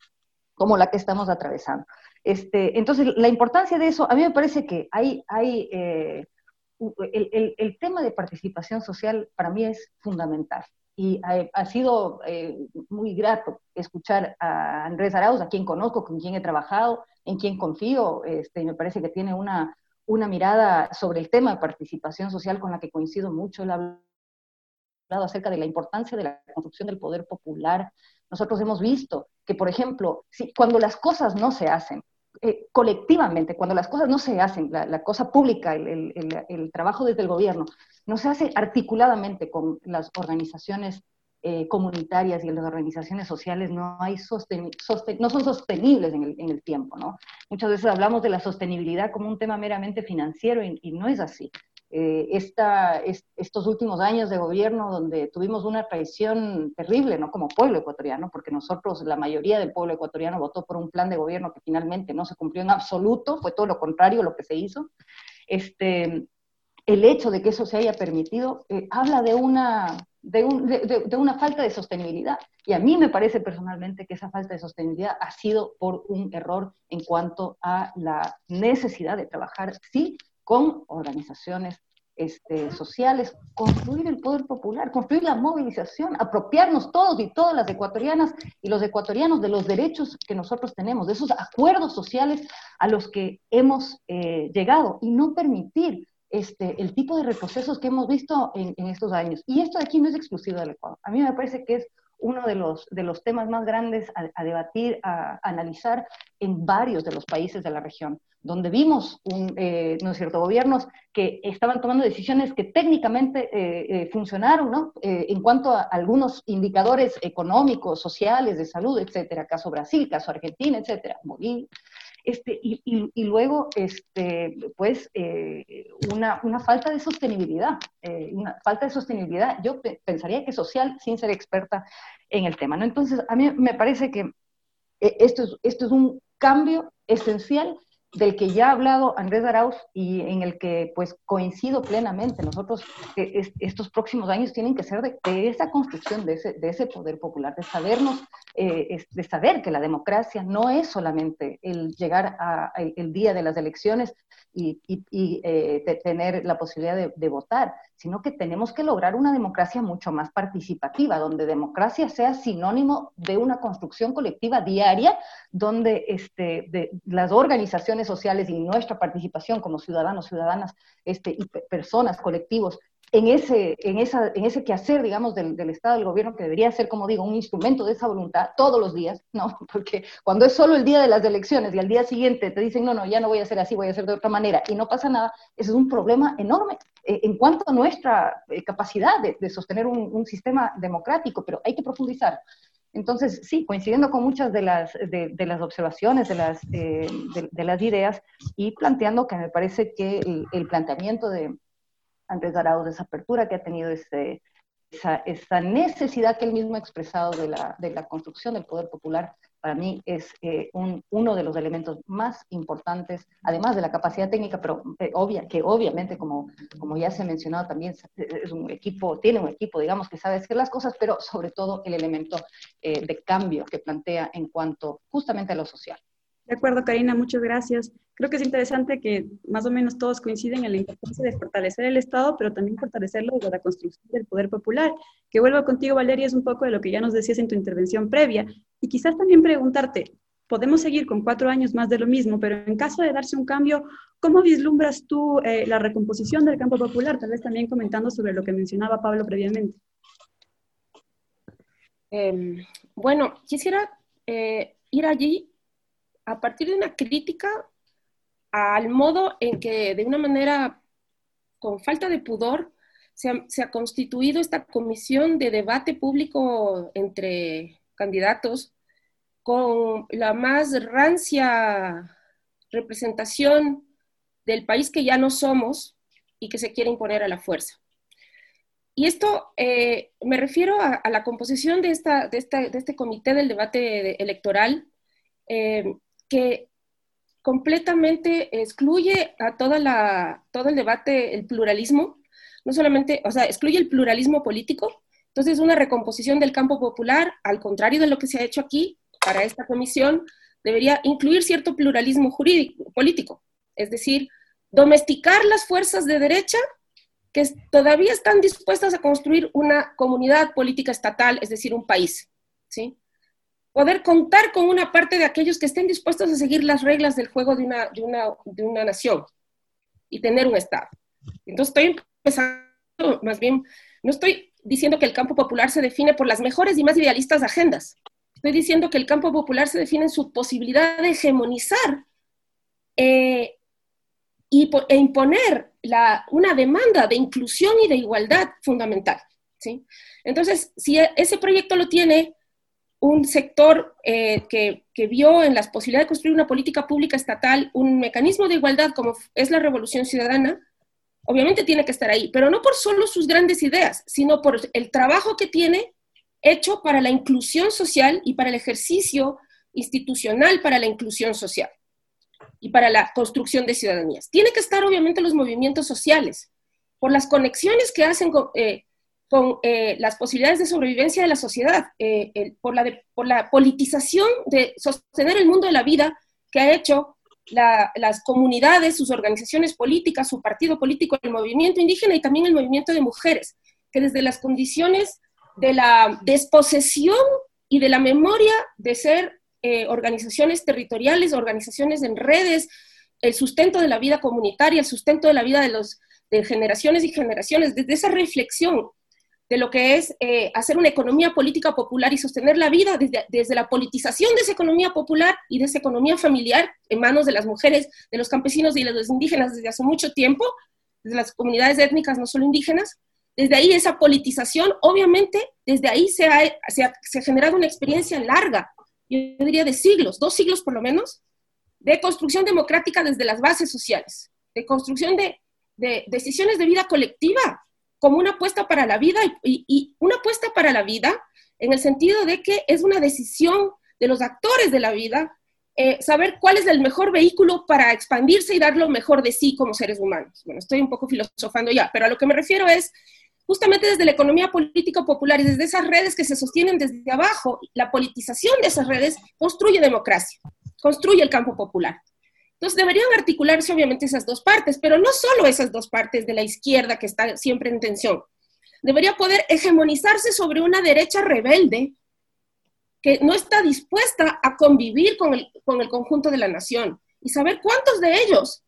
Speaker 5: como la que estamos atravesando. Este, entonces, la importancia de eso, a mí me parece que hay, hay eh, el, el, tema de participación social para mí es fundamental. Y ha, sido eh, muy grato escuchar a Andrés Arauz, a quien conozco, con quien he trabajado, en quien confío. Este, me parece que tiene una, una mirada sobre el tema de participación social con la que coincido mucho. Él ha hablado acerca de la importancia de la construcción del poder popular. Nosotros hemos visto que, por ejemplo, si, cuando las cosas no se hacen, eh, colectivamente, cuando las cosas no se hacen, la, cosa pública, el, el, el, trabajo desde el gobierno, no se hace articuladamente con las organizaciones eh, comunitarias y las organizaciones sociales, no, hay sosten, no son sostenibles en el, en el, tiempo. ¿no? Muchas veces hablamos de la sostenibilidad como un tema meramente financiero y, y no es así. Eh, estos últimos años de gobierno donde tuvimos una traición terrible, ¿no? Como pueblo ecuatoriano, porque nosotros, la mayoría del pueblo ecuatoriano votó por un plan de gobierno que finalmente no se cumplió en absoluto, fue todo lo contrario lo que se hizo. Este, el hecho de que eso se haya permitido eh, habla de una, de, un, de, una falta de sostenibilidad. Y a mí me parece personalmente que esa falta de sostenibilidad ha sido por un error en cuanto a la necesidad de trabajar, sí, con organizaciones este, sociales, construir el poder popular, construir la movilización, apropiarnos todos y todas las ecuatorianas y los ecuatorianos de los derechos que nosotros tenemos, de esos acuerdos sociales a los que hemos eh, llegado y no permitir este, el tipo de retrocesos que hemos visto en, en, estos años. Y esto de aquí no es exclusivo del Ecuador. A mí me parece que es uno de los, de los temas más grandes a, debatir, a, analizar en varios de los países de la región donde vimos, un, eh, gobiernos que estaban tomando decisiones que técnicamente eh, eh, funcionaron, ¿no?, eh, en cuanto a algunos indicadores económicos, sociales, de salud, etcétera, caso Brasil, caso Argentina, etcétera, Bolivia. Este, y, y, y, luego, este, pues, eh, una, una, falta de sostenibilidad, eh, una falta de sostenibilidad, yo pe pensaría que social, sin ser experta en el tema, ¿no? Entonces, a mí me parece que esto es, esto es un cambio esencial del que ya ha hablado Andrés Arauz y en el que pues coincido plenamente. Nosotros eh, es, estos próximos años tienen que ser de, de esa construcción de ese, de ese, poder popular, de sabernos, eh, de saber que la democracia no es solamente el llegar a, el, el día de las elecciones y, y, y eh, de tener la posibilidad de, de, votar, sino que tenemos que lograr una democracia mucho más participativa, donde democracia sea sinónimo de una construcción colectiva diaria, donde este, de, las organizaciones sociales y nuestra participación como ciudadanos, ciudadanas este, y personas, colectivos, en ese, en, esa, en ese quehacer, digamos, del, del, Estado, del gobierno, que debería ser, como digo, un instrumento de esa voluntad todos los días, ¿no? Porque cuando es solo el día de las elecciones y al día siguiente te dicen, no, no, ya no voy a hacer así, voy a hacer de otra manera, y no pasa nada, ese es un problema enorme eh, en cuanto a nuestra eh, capacidad de, de sostener un, un, sistema democrático, pero hay que profundizar. Entonces, sí, coincidiendo con muchas de las, de, de las observaciones, de las, eh, de, de, las ideas, y planteando que me parece que el, planteamiento de Andrés Arauz, esa apertura que ha tenido ese, esa, esa, necesidad que él mismo ha expresado de la, de la construcción del poder popular, para mí es eh, un, uno de los elementos más importantes, además de la capacidad técnica, pero eh, obvia, que obviamente, como, como ya se ha mencionado también, es un equipo, tiene un equipo, digamos, que sabe hacer las cosas, pero sobre todo el elemento eh, de cambio que plantea en cuanto justamente a lo social.
Speaker 1: De acuerdo, Karina, muchas gracias. Creo que es interesante que más o menos todos coinciden en la importancia de fortalecer el Estado, pero también fortalecerlo desde la construcción del poder popular. Que vuelvo contigo, Valeria, es un poco de lo que ya nos decías en tu intervención previa. Y quizás también preguntarte, podemos seguir con cuatro años más de lo mismo, pero en caso de darse un cambio, ¿cómo vislumbras tú eh, la recomposición del campo popular? Tal vez también comentando sobre lo que mencionaba Pablo previamente.
Speaker 7: Eh, bueno, quisiera eh, ir allí a partir de una crítica al modo en que de una manera con falta de pudor se ha, constituido esta comisión de debate público entre candidatos con la más rancia representación del país que ya no somos y que se quiere imponer a la fuerza. y esto eh, me refiero a, la composición de, esta, de, este comité del debate electoral, eh, que completamente excluye a toda la, todo el debate, el pluralismo, no solamente, o sea, excluye el pluralismo político, entonces una recomposición del campo popular, al contrario de lo que se ha hecho aquí para esta comisión, debería incluir cierto pluralismo jurídico, político, es decir, domesticar las fuerzas de derecha que todavía están dispuestas a construir una comunidad política estatal, es decir, un país, ¿sí? Poder contar con una parte de aquellos que estén dispuestos a seguir las reglas del juego de una, de una, de una nación y tener un Estado. Entonces estoy empezando, más bien, no estoy diciendo que el campo popular se define por las mejores y más idealistas agendas. Estoy diciendo que el campo popular se define en su posibilidad de hegemonizar eh, y, e imponer una demanda de inclusión y de igualdad fundamental. ¿sí? Entonces, si e, ese proyecto lo tiene un sector eh, que, que, vio en las posibilidades de construir una política pública estatal un mecanismo de igualdad como es la revolución ciudadana, obviamente tiene que estar ahí, pero no por solo sus grandes ideas, sino por el trabajo que tiene hecho para la inclusión social y para el ejercicio institucional para la inclusión social y para la construcción de ciudadanías. Tiene que estar obviamente los movimientos sociales, por las conexiones que hacen con, eh, eh, las posibilidades de sobrevivencia de la sociedad, eh, por, la por la politización de sostener el mundo de la vida que ha hecho las comunidades, sus organizaciones políticas, su partido político, el movimiento indígena y también el movimiento de mujeres, que desde las condiciones de la desposesión y de la memoria de ser eh, organizaciones territoriales, organizaciones en redes, el sustento de la vida comunitaria, el sustento de la vida de, los, de generaciones y generaciones, desde esa reflexión de lo que es eh, hacer una economía política popular y sostener la vida desde, desde, la politización de esa economía popular y de esa economía familiar en manos de las mujeres, de los campesinos y de los indígenas desde hace mucho tiempo, desde las comunidades étnicas, no solo indígenas. Desde ahí esa politización, obviamente, desde ahí se ha, se ha, se ha generado una experiencia larga yo diría de siglos, dos siglos por lo menos, de construcción democrática desde las bases sociales, de construcción de, decisiones de vida colectiva como una apuesta para la vida y, una apuesta para la vida en el sentido de que es una decisión de los actores de la vida eh, saber cuál es el mejor vehículo para expandirse y dar lo mejor de sí como seres humanos. Bueno, estoy un poco filosofando ya, pero a lo que me refiero es justamente desde la economía política popular y desde esas redes que se sostienen desde abajo, la politización de esas redes construye democracia, construye el campo popular. Entonces deberían articularse obviamente esas dos partes, pero no solo esas dos partes de la izquierda que está siempre en tensión. Debería poder hegemonizarse sobre una derecha rebelde que no está dispuesta a convivir con el, con el conjunto de la nación y saber cuántos de ellos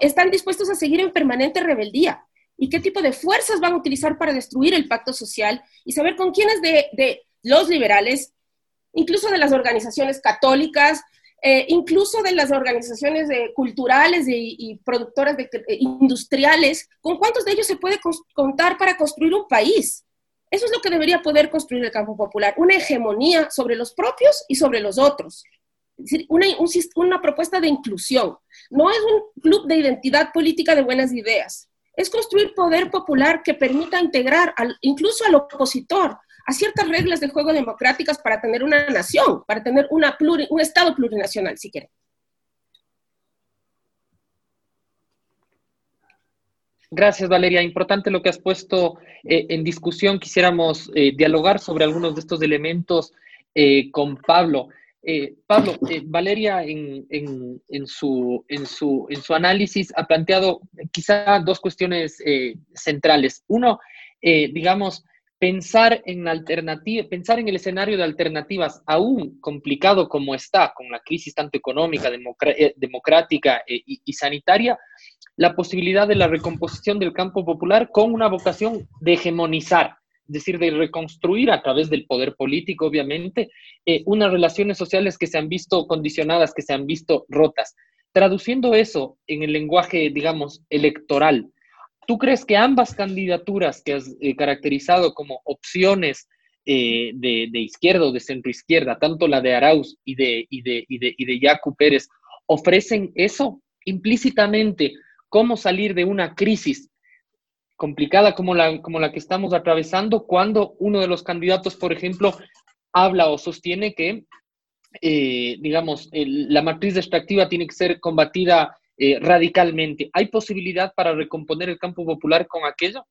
Speaker 7: están dispuestos a seguir en permanente rebeldía y qué tipo de fuerzas van a utilizar para destruir el pacto social y saber con quiénes de, los liberales, incluso de las organizaciones católicas, eh, incluso de las organizaciones culturales y, productoras eh, industriales, con cuántos de ellos se puede contar para construir un país. Eso es lo que debería poder construir el campo popular, una hegemonía sobre los propios y sobre los otros. Es decir, una, propuesta de inclusión. No es un club de identidad política de buenas ideas es construir poder popular que permita integrar incluso al opositor a ciertas reglas de juego democráticas para tener una nación, para tener un Estado plurinacional, si quieren.
Speaker 2: Gracias, Valeria. Importante lo que has puesto eh, en discusión. Quisiéramos eh, dialogar sobre algunos de estos elementos eh, con Pablo. Pablo, Valeria en, su, análisis ha planteado quizá dos cuestiones centrales. Uno, digamos, pensar en alternativa, pensar en el escenario de alternativas aún complicado como está, con la crisis tanto económica, democrática y, sanitaria, la posibilidad de la recomposición del campo popular con una vocación de hegemonizar es decir, de reconstruir a través del poder político, obviamente, eh, unas relaciones sociales que se han visto condicionadas, que se han visto rotas. Traduciendo eso en el lenguaje, digamos, electoral, ¿tú crees que ambas candidaturas que has eh, caracterizado como opciones eh, de, izquierda o de centro izquierda, tanto la de Arauz y de, y de, y de, y de Yacu Pérez, ofrecen eso implícitamente, cómo salir de una crisis complicada como la, como la que estamos atravesando cuando uno de los candidatos, por ejemplo, habla o sostiene que, eh, digamos, la matriz extractiva tiene que ser combatida eh, radicalmente. ¿Hay posibilidad para recomponer el campo popular con aquello?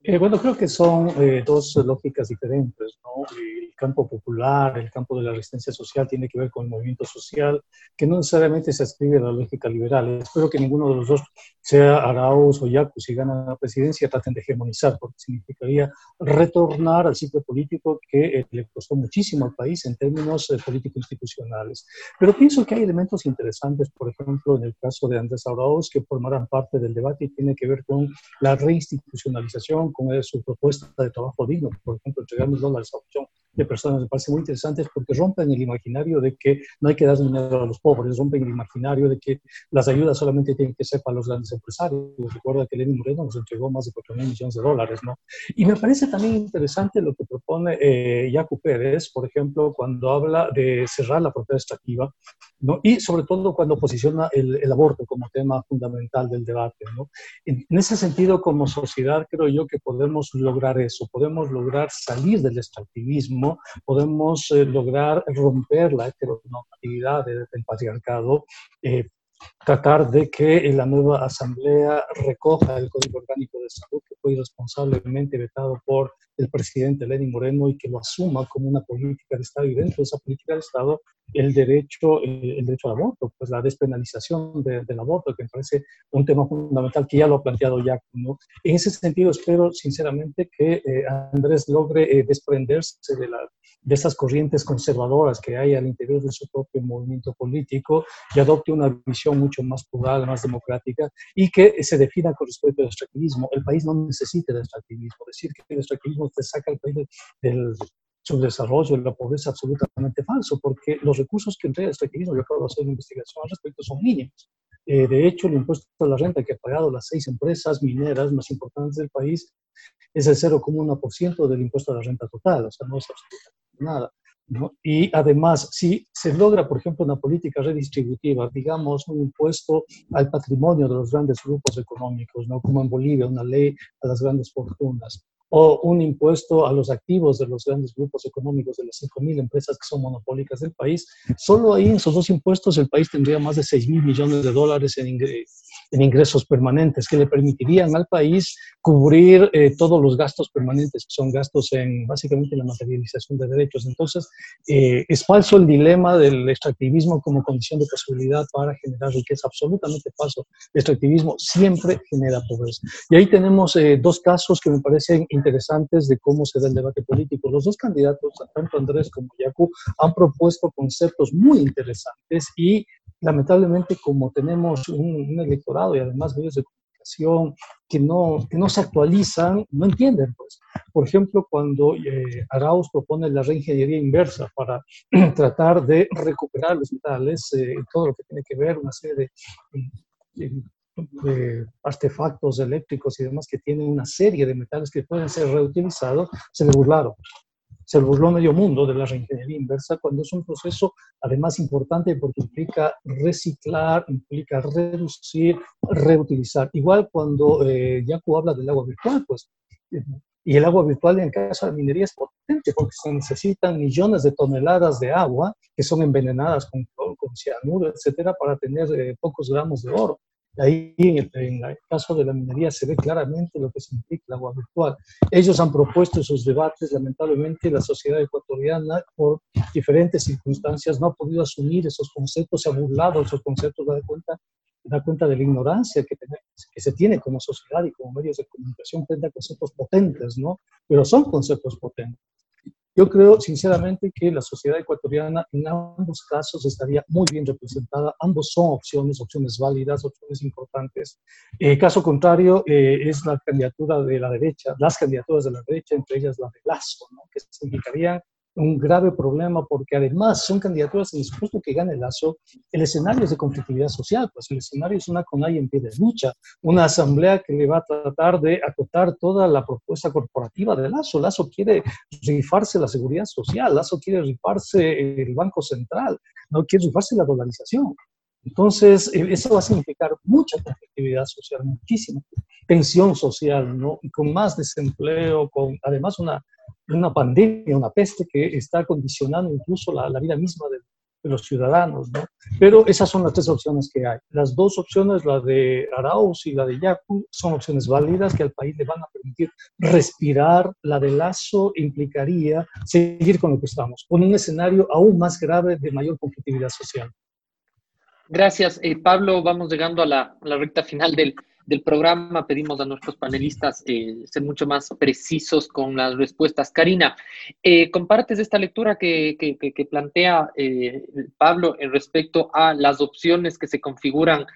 Speaker 6: Eh, bueno, creo que son eh, dos lógicas diferentes. ¿no? El campo popular, el campo de la resistencia social tiene que ver con el movimiento social, que no necesariamente se ascribe a la lógica liberal. Espero que ninguno de los dos, sea Arauz o Yacu, si ganan la presidencia, traten de hegemonizar, porque significaría retornar al ciclo político que eh, le costó muchísimo al país en términos político-institucionales. Pero pienso que hay elementos interesantes, por ejemplo, en el caso de Andrés Arauz, que formarán parte del debate y tiene que ver con la reinstitucionalización con su propuesta de trabajo digno, por ejemplo, entregar mil dólares a opción de personas me parece muy interesante porque rompen el imaginario de que no hay que dar dinero a los pobres, rompen el imaginario de que las ayudas solamente tienen que ser para los grandes empresarios. Recuerda que Lenin Moreno nos entregó más de 4 mil millones de dólares, ¿no? Y me parece también interesante lo que propone eh, Yacu Pérez, por ejemplo, cuando habla de cerrar la frontera extractiva, ¿no? Y sobre todo cuando posiciona el, el aborto como tema fundamental del debate, ¿no? En, en ese sentido, como sociedad, creo yo que podemos lograr eso, podemos lograr salir del extractivismo podemos eh, lograr romper la heteronormatividad del, patriarcado, eh, tratar de que la nueva asamblea recoja el Código Orgánico de Salud que fue irresponsablemente vetado por el presidente Lenin Moreno y que lo asuma como una política de Estado y dentro de esa política de Estado el derecho, el derecho al aborto, pues la despenalización del aborto, que me parece un tema fundamental que ya lo ha planteado ya. ¿no? En ese sentido, espero sinceramente que eh, Andrés logre eh, desprenderse de, la, de esas corrientes conservadoras que hay al interior de su propio movimiento político y adopte una visión mucho más plural, más democrática y que se defina con respecto al extractivismo. El país no necesita el extractivismo. Decir que el extractivismo te saca al país del subdesarrollo y la pobreza absolutamente falso, porque los recursos que entrega el extractivismo, yo acabo de hacer una investigación al respecto, son mínimos. Eh, de hecho, el impuesto a la renta que han pagado las seis empresas mineras más importantes del país es el 0,1% del impuesto a la renta total, o sea, no es absolutamente nada. ¿No? Y además, si se logra, por ejemplo, una política redistributiva, digamos, un impuesto al patrimonio de los grandes grupos económicos, ¿no? como en Bolivia, una ley a las grandes fortunas, o un impuesto a los activos de los grandes grupos económicos de las 5.000 empresas que son monopólicas del país, solo ahí en esos dos impuestos el país tendría más de 6 mil millones de dólares en, en ingresos permanentes que le permitirían al país cubrir eh, todos los gastos permanentes, que son gastos en básicamente la materialización de derechos. Entonces, eh, es falso el dilema del extractivismo como condición de posibilidad para generar riqueza, absolutamente falso. El extractivismo siempre genera pobreza. Y ahí tenemos eh, dos casos que me parecen interesantes de cómo se da el debate político. Los dos candidatos, tanto Andrés como Yacu, han propuesto conceptos muy interesantes y lamentablemente como tenemos un, electorado y además medios de comunicación que no, que no se actualizan, no entienden. Pues. Por ejemplo, cuando eh, Arauz propone la reingeniería inversa para tratar de recuperar los metales, eh, todo lo que tiene que ver, una serie de artefactos eléctricos y demás que tienen una serie de metales que pueden ser reutilizados, se le burlaron se burló medio mundo de la reingeniería inversa cuando es un proceso además importante porque implica reciclar, implica reducir, reutilizar. Igual cuando eh, habla del agua virtual, pues, y el agua virtual en caso de minería es potente porque se necesitan millones de toneladas de agua que son envenenadas con, con cianuro, etcétera, para tener eh, pocos gramos de oro. Ahí, en el, caso de la minería, se ve claramente lo que significa el agua virtual. Ellos han propuesto esos debates, lamentablemente la sociedad ecuatoriana, por diferentes circunstancias, no ha podido asumir esos conceptos, se ha burlado esos conceptos, da cuenta, da cuenta de la ignorancia que, que se tiene como sociedad y como medios de comunicación frente a conceptos potentes, ¿no? Pero son conceptos potentes. Yo creo sinceramente que la sociedad ecuatoriana en ambos casos estaría muy bien representada. Ambos son opciones, opciones válidas, opciones importantes. Eh, caso contrario eh, es la candidatura de la derecha, las candidaturas de la derecha, entre ellas la de Lazo, ¿no? que significarían un grave problema porque además son candidaturas en supuesto que gane Lazo, el escenario es de conflictividad social, pues el escenario es una CONAI en pie de lucha, una asamblea que le va a tratar de acotar toda la propuesta corporativa de Lazo. Lazo quiere rifarse la seguridad social, Lazo quiere rifarse el Banco Central, no quiere rifarse la dolarización. Entonces, eh, eso va a significar mucha conflictividad social, muchísima tensión social, ¿no? Y con más desempleo, con además una, una pandemia, una peste que está condicionando incluso la, la vida misma de, de, los ciudadanos, ¿no? Pero esas son las tres opciones que hay. Las dos opciones, la de Arauz y la de Yacu, son opciones válidas que al país le van a permitir respirar. La de Lazo implicaría seguir con lo que estamos, con un escenario aún más grave de mayor conflictividad social.
Speaker 2: Gracias, eh, Pablo. Vamos llegando a la, recta final del, programa. Pedimos a nuestros panelistas eh, ser mucho más precisos con las respuestas. Karina, eh, ¿compartes esta lectura que, que, que plantea eh, Pablo en respecto a las opciones que se configuran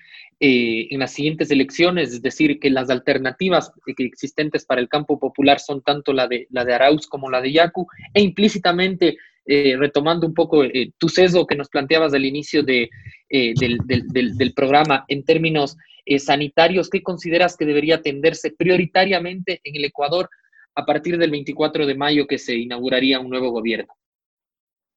Speaker 2: eh, en las siguientes elecciones? Es decir, que las alternativas existentes para el campo popular son tanto la de, la de Arauz como la de Yacu e implícitamente eh, retomando un poco eh, tu sesgo que nos planteabas al inicio de, eh, del, del, del, programa en términos sanitarios, ¿qué consideras que debería atenderse prioritariamente en el Ecuador a partir del 24 de mayo que se inauguraría un nuevo gobierno?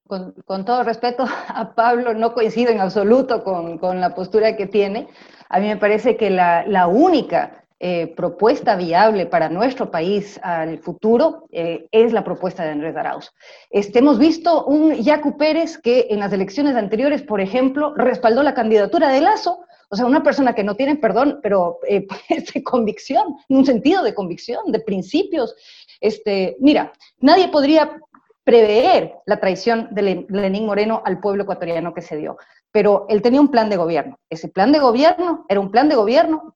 Speaker 5: Con, con todo respeto a Pablo, no coincido en absoluto con, con la postura que tiene. A mí me parece que la, la única eh, propuesta viable para nuestro país al futuro eh, es la propuesta de Andrés Arauz. Este, hemos visto un Yacu Pérez que en las elecciones anteriores, por ejemplo, respaldó la candidatura de Lazo, o sea, una persona que no tiene perdón, pero eh, de convicción, un sentido de convicción, de principios. Este, mira, nadie podría prever la traición de Lenín Moreno al pueblo ecuatoriano que se dio, pero él tenía un plan de gobierno. Ese plan de gobierno era un plan de gobierno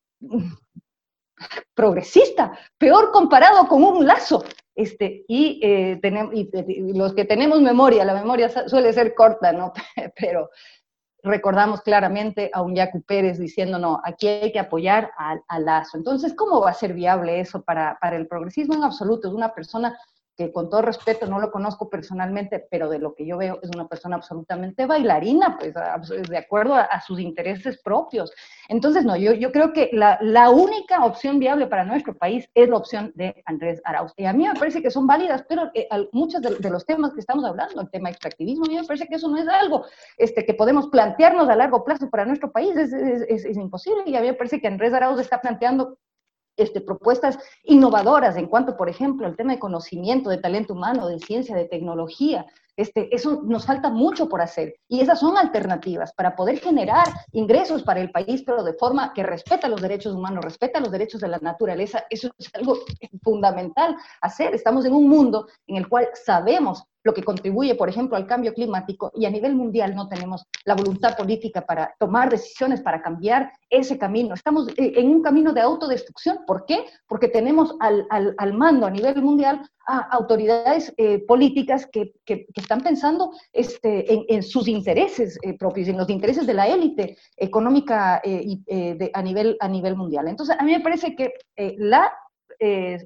Speaker 5: progresista, peor comparado con un lazo. Este, y, eh, tenemos, y, los que tenemos memoria, la memoria suele ser corta, ¿no? Pero recordamos claramente a un Yacu Pérez diciendo, no, aquí hay que apoyar al, al Lazo. Entonces, ¿cómo va a ser viable eso para, para el progresismo en absoluto? Es una persona que con todo respeto no lo conozco personalmente, pero de lo que yo veo es una persona absolutamente bailarina, pues de acuerdo a, a sus intereses propios. Entonces, no, yo, yo creo que la, la, única opción viable para nuestro país es la opción de Andrés Arauz. Y a mí me parece que son válidas, pero eh, muchos de, de, los temas que estamos hablando, el tema extractivismo, a mí me parece que eso no es algo este, que podemos plantearnos a largo plazo para nuestro país, es, es, es, es imposible. Y a mí me parece que Andrés Arauz está planteando este, propuestas innovadoras en cuanto, por ejemplo, al tema de conocimiento, de talento humano, de ciencia, de tecnología. Este, eso nos falta mucho por hacer y esas son alternativas para poder generar ingresos para el país, pero de forma que respeta los derechos humanos, respeta los derechos de la naturaleza. Eso es algo fundamental hacer. Estamos en un mundo en el cual sabemos lo que contribuye, por ejemplo, al cambio climático y a nivel mundial no tenemos la voluntad política para tomar decisiones, para cambiar ese camino. Estamos en un camino de autodestrucción. ¿Por qué? Porque tenemos al, al, al mando a nivel mundial a autoridades eh, políticas que, que, que, están pensando este, en, sus intereses eh, propios, en los intereses de la élite económica eh, y, de, a, nivel, a nivel mundial. Entonces, a mí me parece que la eh,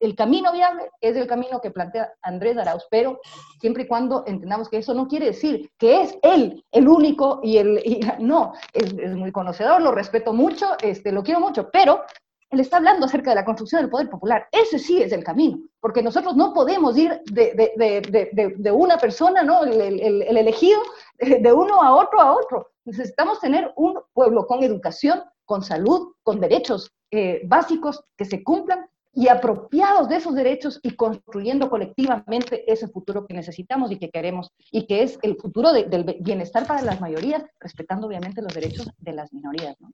Speaker 5: el camino viable es el camino que plantea Andrés Arauz, pero siempre y cuando entendamos que eso no quiere decir que es él el único y el... No, es, es, muy conocedor, lo respeto mucho, este, lo quiero mucho, pero él está hablando acerca de la construcción del poder popular. Ese sí es el camino, porque nosotros no podemos ir de, una persona, ¿no? El, el, el, elegido, de uno a otro a otro. Necesitamos tener un pueblo con educación, con salud, con derechos eh, básicos que se cumplan y apropiados de esos derechos y construyendo colectivamente ese futuro que necesitamos y que queremos, y que es el futuro de, del bienestar para las mayorías, respetando obviamente los derechos de las minorías. ¿no?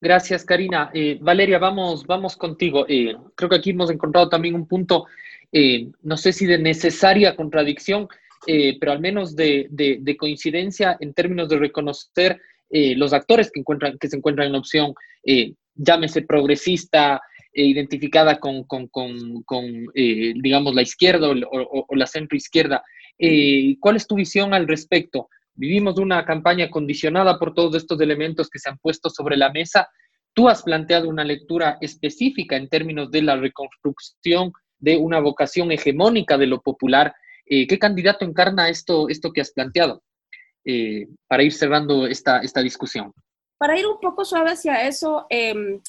Speaker 2: Gracias, Karina. Eh, Valeria, vamos, vamos contigo. Eh, creo que aquí hemos encontrado también un punto, eh, no sé si de necesaria contradicción, eh, pero al menos de, de, de, coincidencia en términos de reconocer los actores que, encuentran, que se encuentran en la opción, llámese progresista, identificada con, con, con, digamos, la izquierda o, o, la centroizquierda. Eh, ¿Cuál es tu visión al respecto? Vivimos una campaña condicionada por todos estos elementos que se han puesto sobre la mesa. Tú has planteado una lectura específica en términos de la reconstrucción de una vocación hegemónica de lo popular. Eh, ¿Qué candidato encarna esto, esto que has planteado? Eh, para ir cerrando esta, esta discusión.
Speaker 7: Para ir un poco suave hacia eso, eh,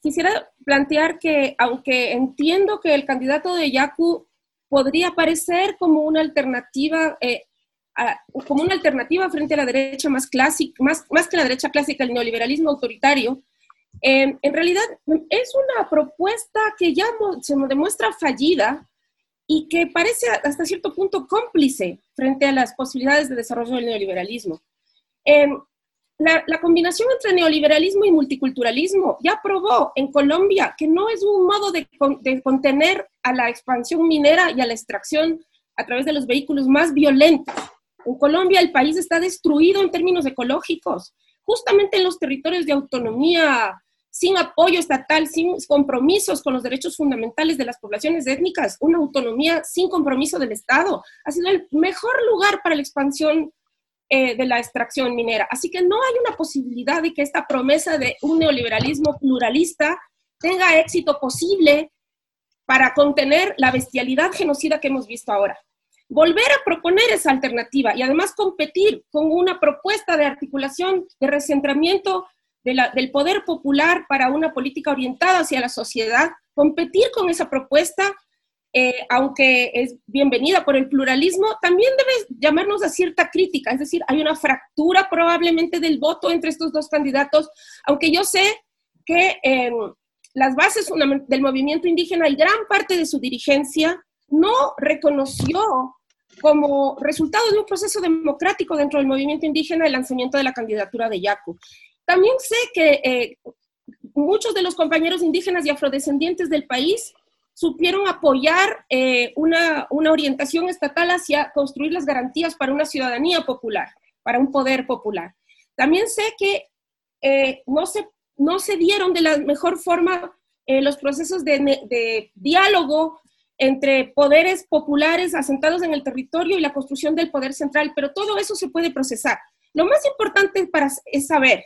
Speaker 7: quisiera plantear que, aunque entiendo que el candidato de Yacu podría parecer como una alternativa eh, como una alternativa frente a la derecha más clásica, más, más que la derecha clásica, el neoliberalismo autoritario, eh, en realidad es una propuesta que ya se demuestra fallida y que parece hasta cierto punto cómplice frente a las posibilidades de desarrollo del neoliberalismo. Eh, la, combinación entre neoliberalismo y multiculturalismo ya probó en Colombia que no es un modo de, de, contener a la expansión minera y a la extracción a través de los vehículos más violentos. En Colombia el país está destruido en términos ecológicos, justamente en los territorios de autonomía sin apoyo estatal, sin compromisos con los derechos fundamentales de las poblaciones étnicas, una autonomía sin compromiso del Estado, ha sido el mejor lugar para la expansión eh, de la extracción minera. Así que no hay una posibilidad de que esta promesa de un neoliberalismo pluralista tenga éxito posible para contener la bestialidad genocida que hemos visto ahora. Volver a proponer esa alternativa y además competir con una propuesta de articulación, de recentramiento del poder popular para una política orientada hacia la sociedad, competir con esa propuesta eh, aunque es bienvenida por el pluralismo, también debe llamarnos a cierta crítica, es decir, hay una fractura probablemente del voto entre estos dos candidatos, aunque yo sé que en las bases del movimiento indígena y gran parte de su dirigencia no reconoció como resultado de un proceso democrático dentro del movimiento indígena el lanzamiento de la candidatura de Yacu. También sé que eh, muchos de los compañeros indígenas y afrodescendientes del país supieron apoyar eh, una, orientación estatal hacia construir las garantías para una ciudadanía popular, para un poder popular. También sé que eh, no, se, no se dieron de la mejor forma eh, los procesos de, de, diálogo entre poderes populares asentados en el territorio y la construcción del poder central, pero todo eso se puede procesar. Lo más importante para, es saber,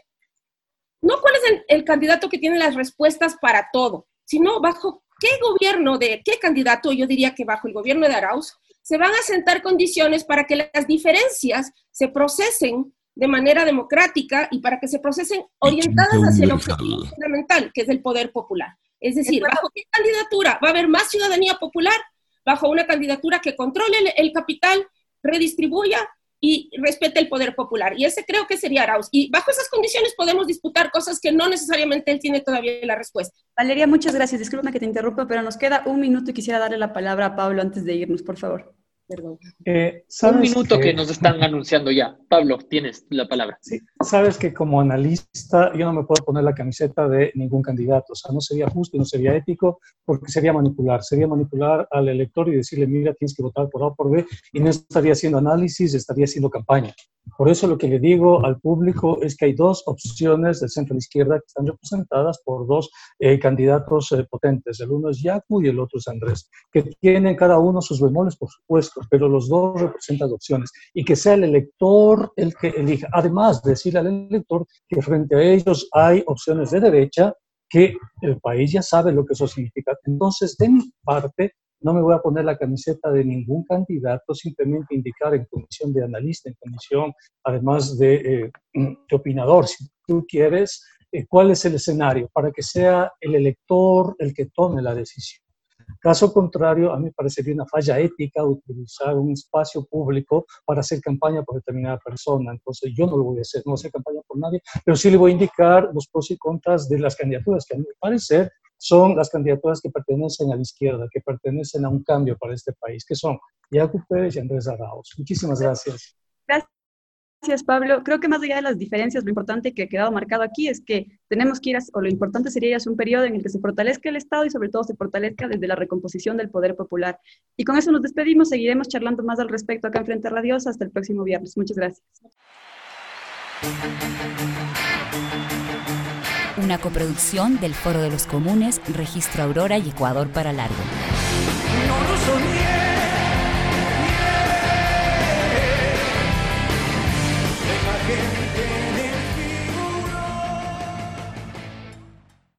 Speaker 7: no cuál es el, el candidato que tiene las respuestas para todo, sino bajo qué gobierno de qué candidato, yo diría que bajo el gobierno de Arauz, se van a sentar condiciones para que las diferencias se procesen de manera democrática y para que se procesen orientadas hacia el objetivo fundamental, que es el poder popular. Es decir, bajo qué candidatura va a haber más ciudadanía popular, bajo una candidatura que controle el capital, redistribuya y respete el poder popular. Y ese creo que sería Arauz. Y bajo esas condiciones podemos disputar cosas que no necesariamente él tiene todavía la respuesta.
Speaker 1: Valeria, muchas gracias. Disculpa que te interrumpa, pero nos queda un minuto y quisiera darle la palabra a Pablo antes de irnos, por favor.
Speaker 2: Eh, un minuto que... nos están anunciando ya. Pablo, tienes la palabra.
Speaker 6: Sí, sabes que como analista yo no me puedo poner la camiseta de ningún candidato. O sea, no sería justo y no sería ético porque sería manipular. Sería manipular al elector y decirle, mira, tienes que votar por A o por B y no estaría haciendo análisis, estaría haciendo campaña. Por eso lo que le digo al público es que hay dos opciones de izquierda que están representadas por dos eh, candidatos eh, potentes. El uno es Yacu y el otro es Andrés, que tienen cada uno sus bemoles, por supuesto, pero los dos representan opciones. Y que sea el elector el que elija. Además, decirle al elector que frente a ellos hay opciones de derecha que el país ya sabe lo que eso significa. Entonces, de mi parte, no me voy a poner la camiseta de ningún candidato, simplemente indicar en comisión de analista, en comisión, además de, eh, de opinador, si tú quieres, eh, cuál es el escenario para que sea el elector el que tome la decisión. Caso contrario, a mí me parecería una falla ética utilizar un espacio público para hacer campaña por determinada persona. Entonces, yo no lo voy a hacer, no voy a hacer campaña por nadie, pero sí le voy a indicar los pros y contras de las candidaturas, que a mi parecer son las candidaturas que pertenecen a la izquierda, que pertenecen a un cambio para este país, que son Iago Pérez y Andrés Arauz. Muchísimas gracias.
Speaker 1: Gracias, Pablo. Creo que más allá de las diferencias, lo importante que ha quedado marcado aquí es que tenemos que ir, a, o lo importante sería ir a un periodo en el que se fortalezca el Estado y sobre todo se fortalezca desde la recomposición del poder popular. Y con eso nos despedimos, seguiremos charlando más al respecto acá en Frente Radiosa hasta el próximo viernes. Muchas gracias.
Speaker 4: Una coproducción del Foro de los Comunes, Registro Aurora y Ecuador para Largo.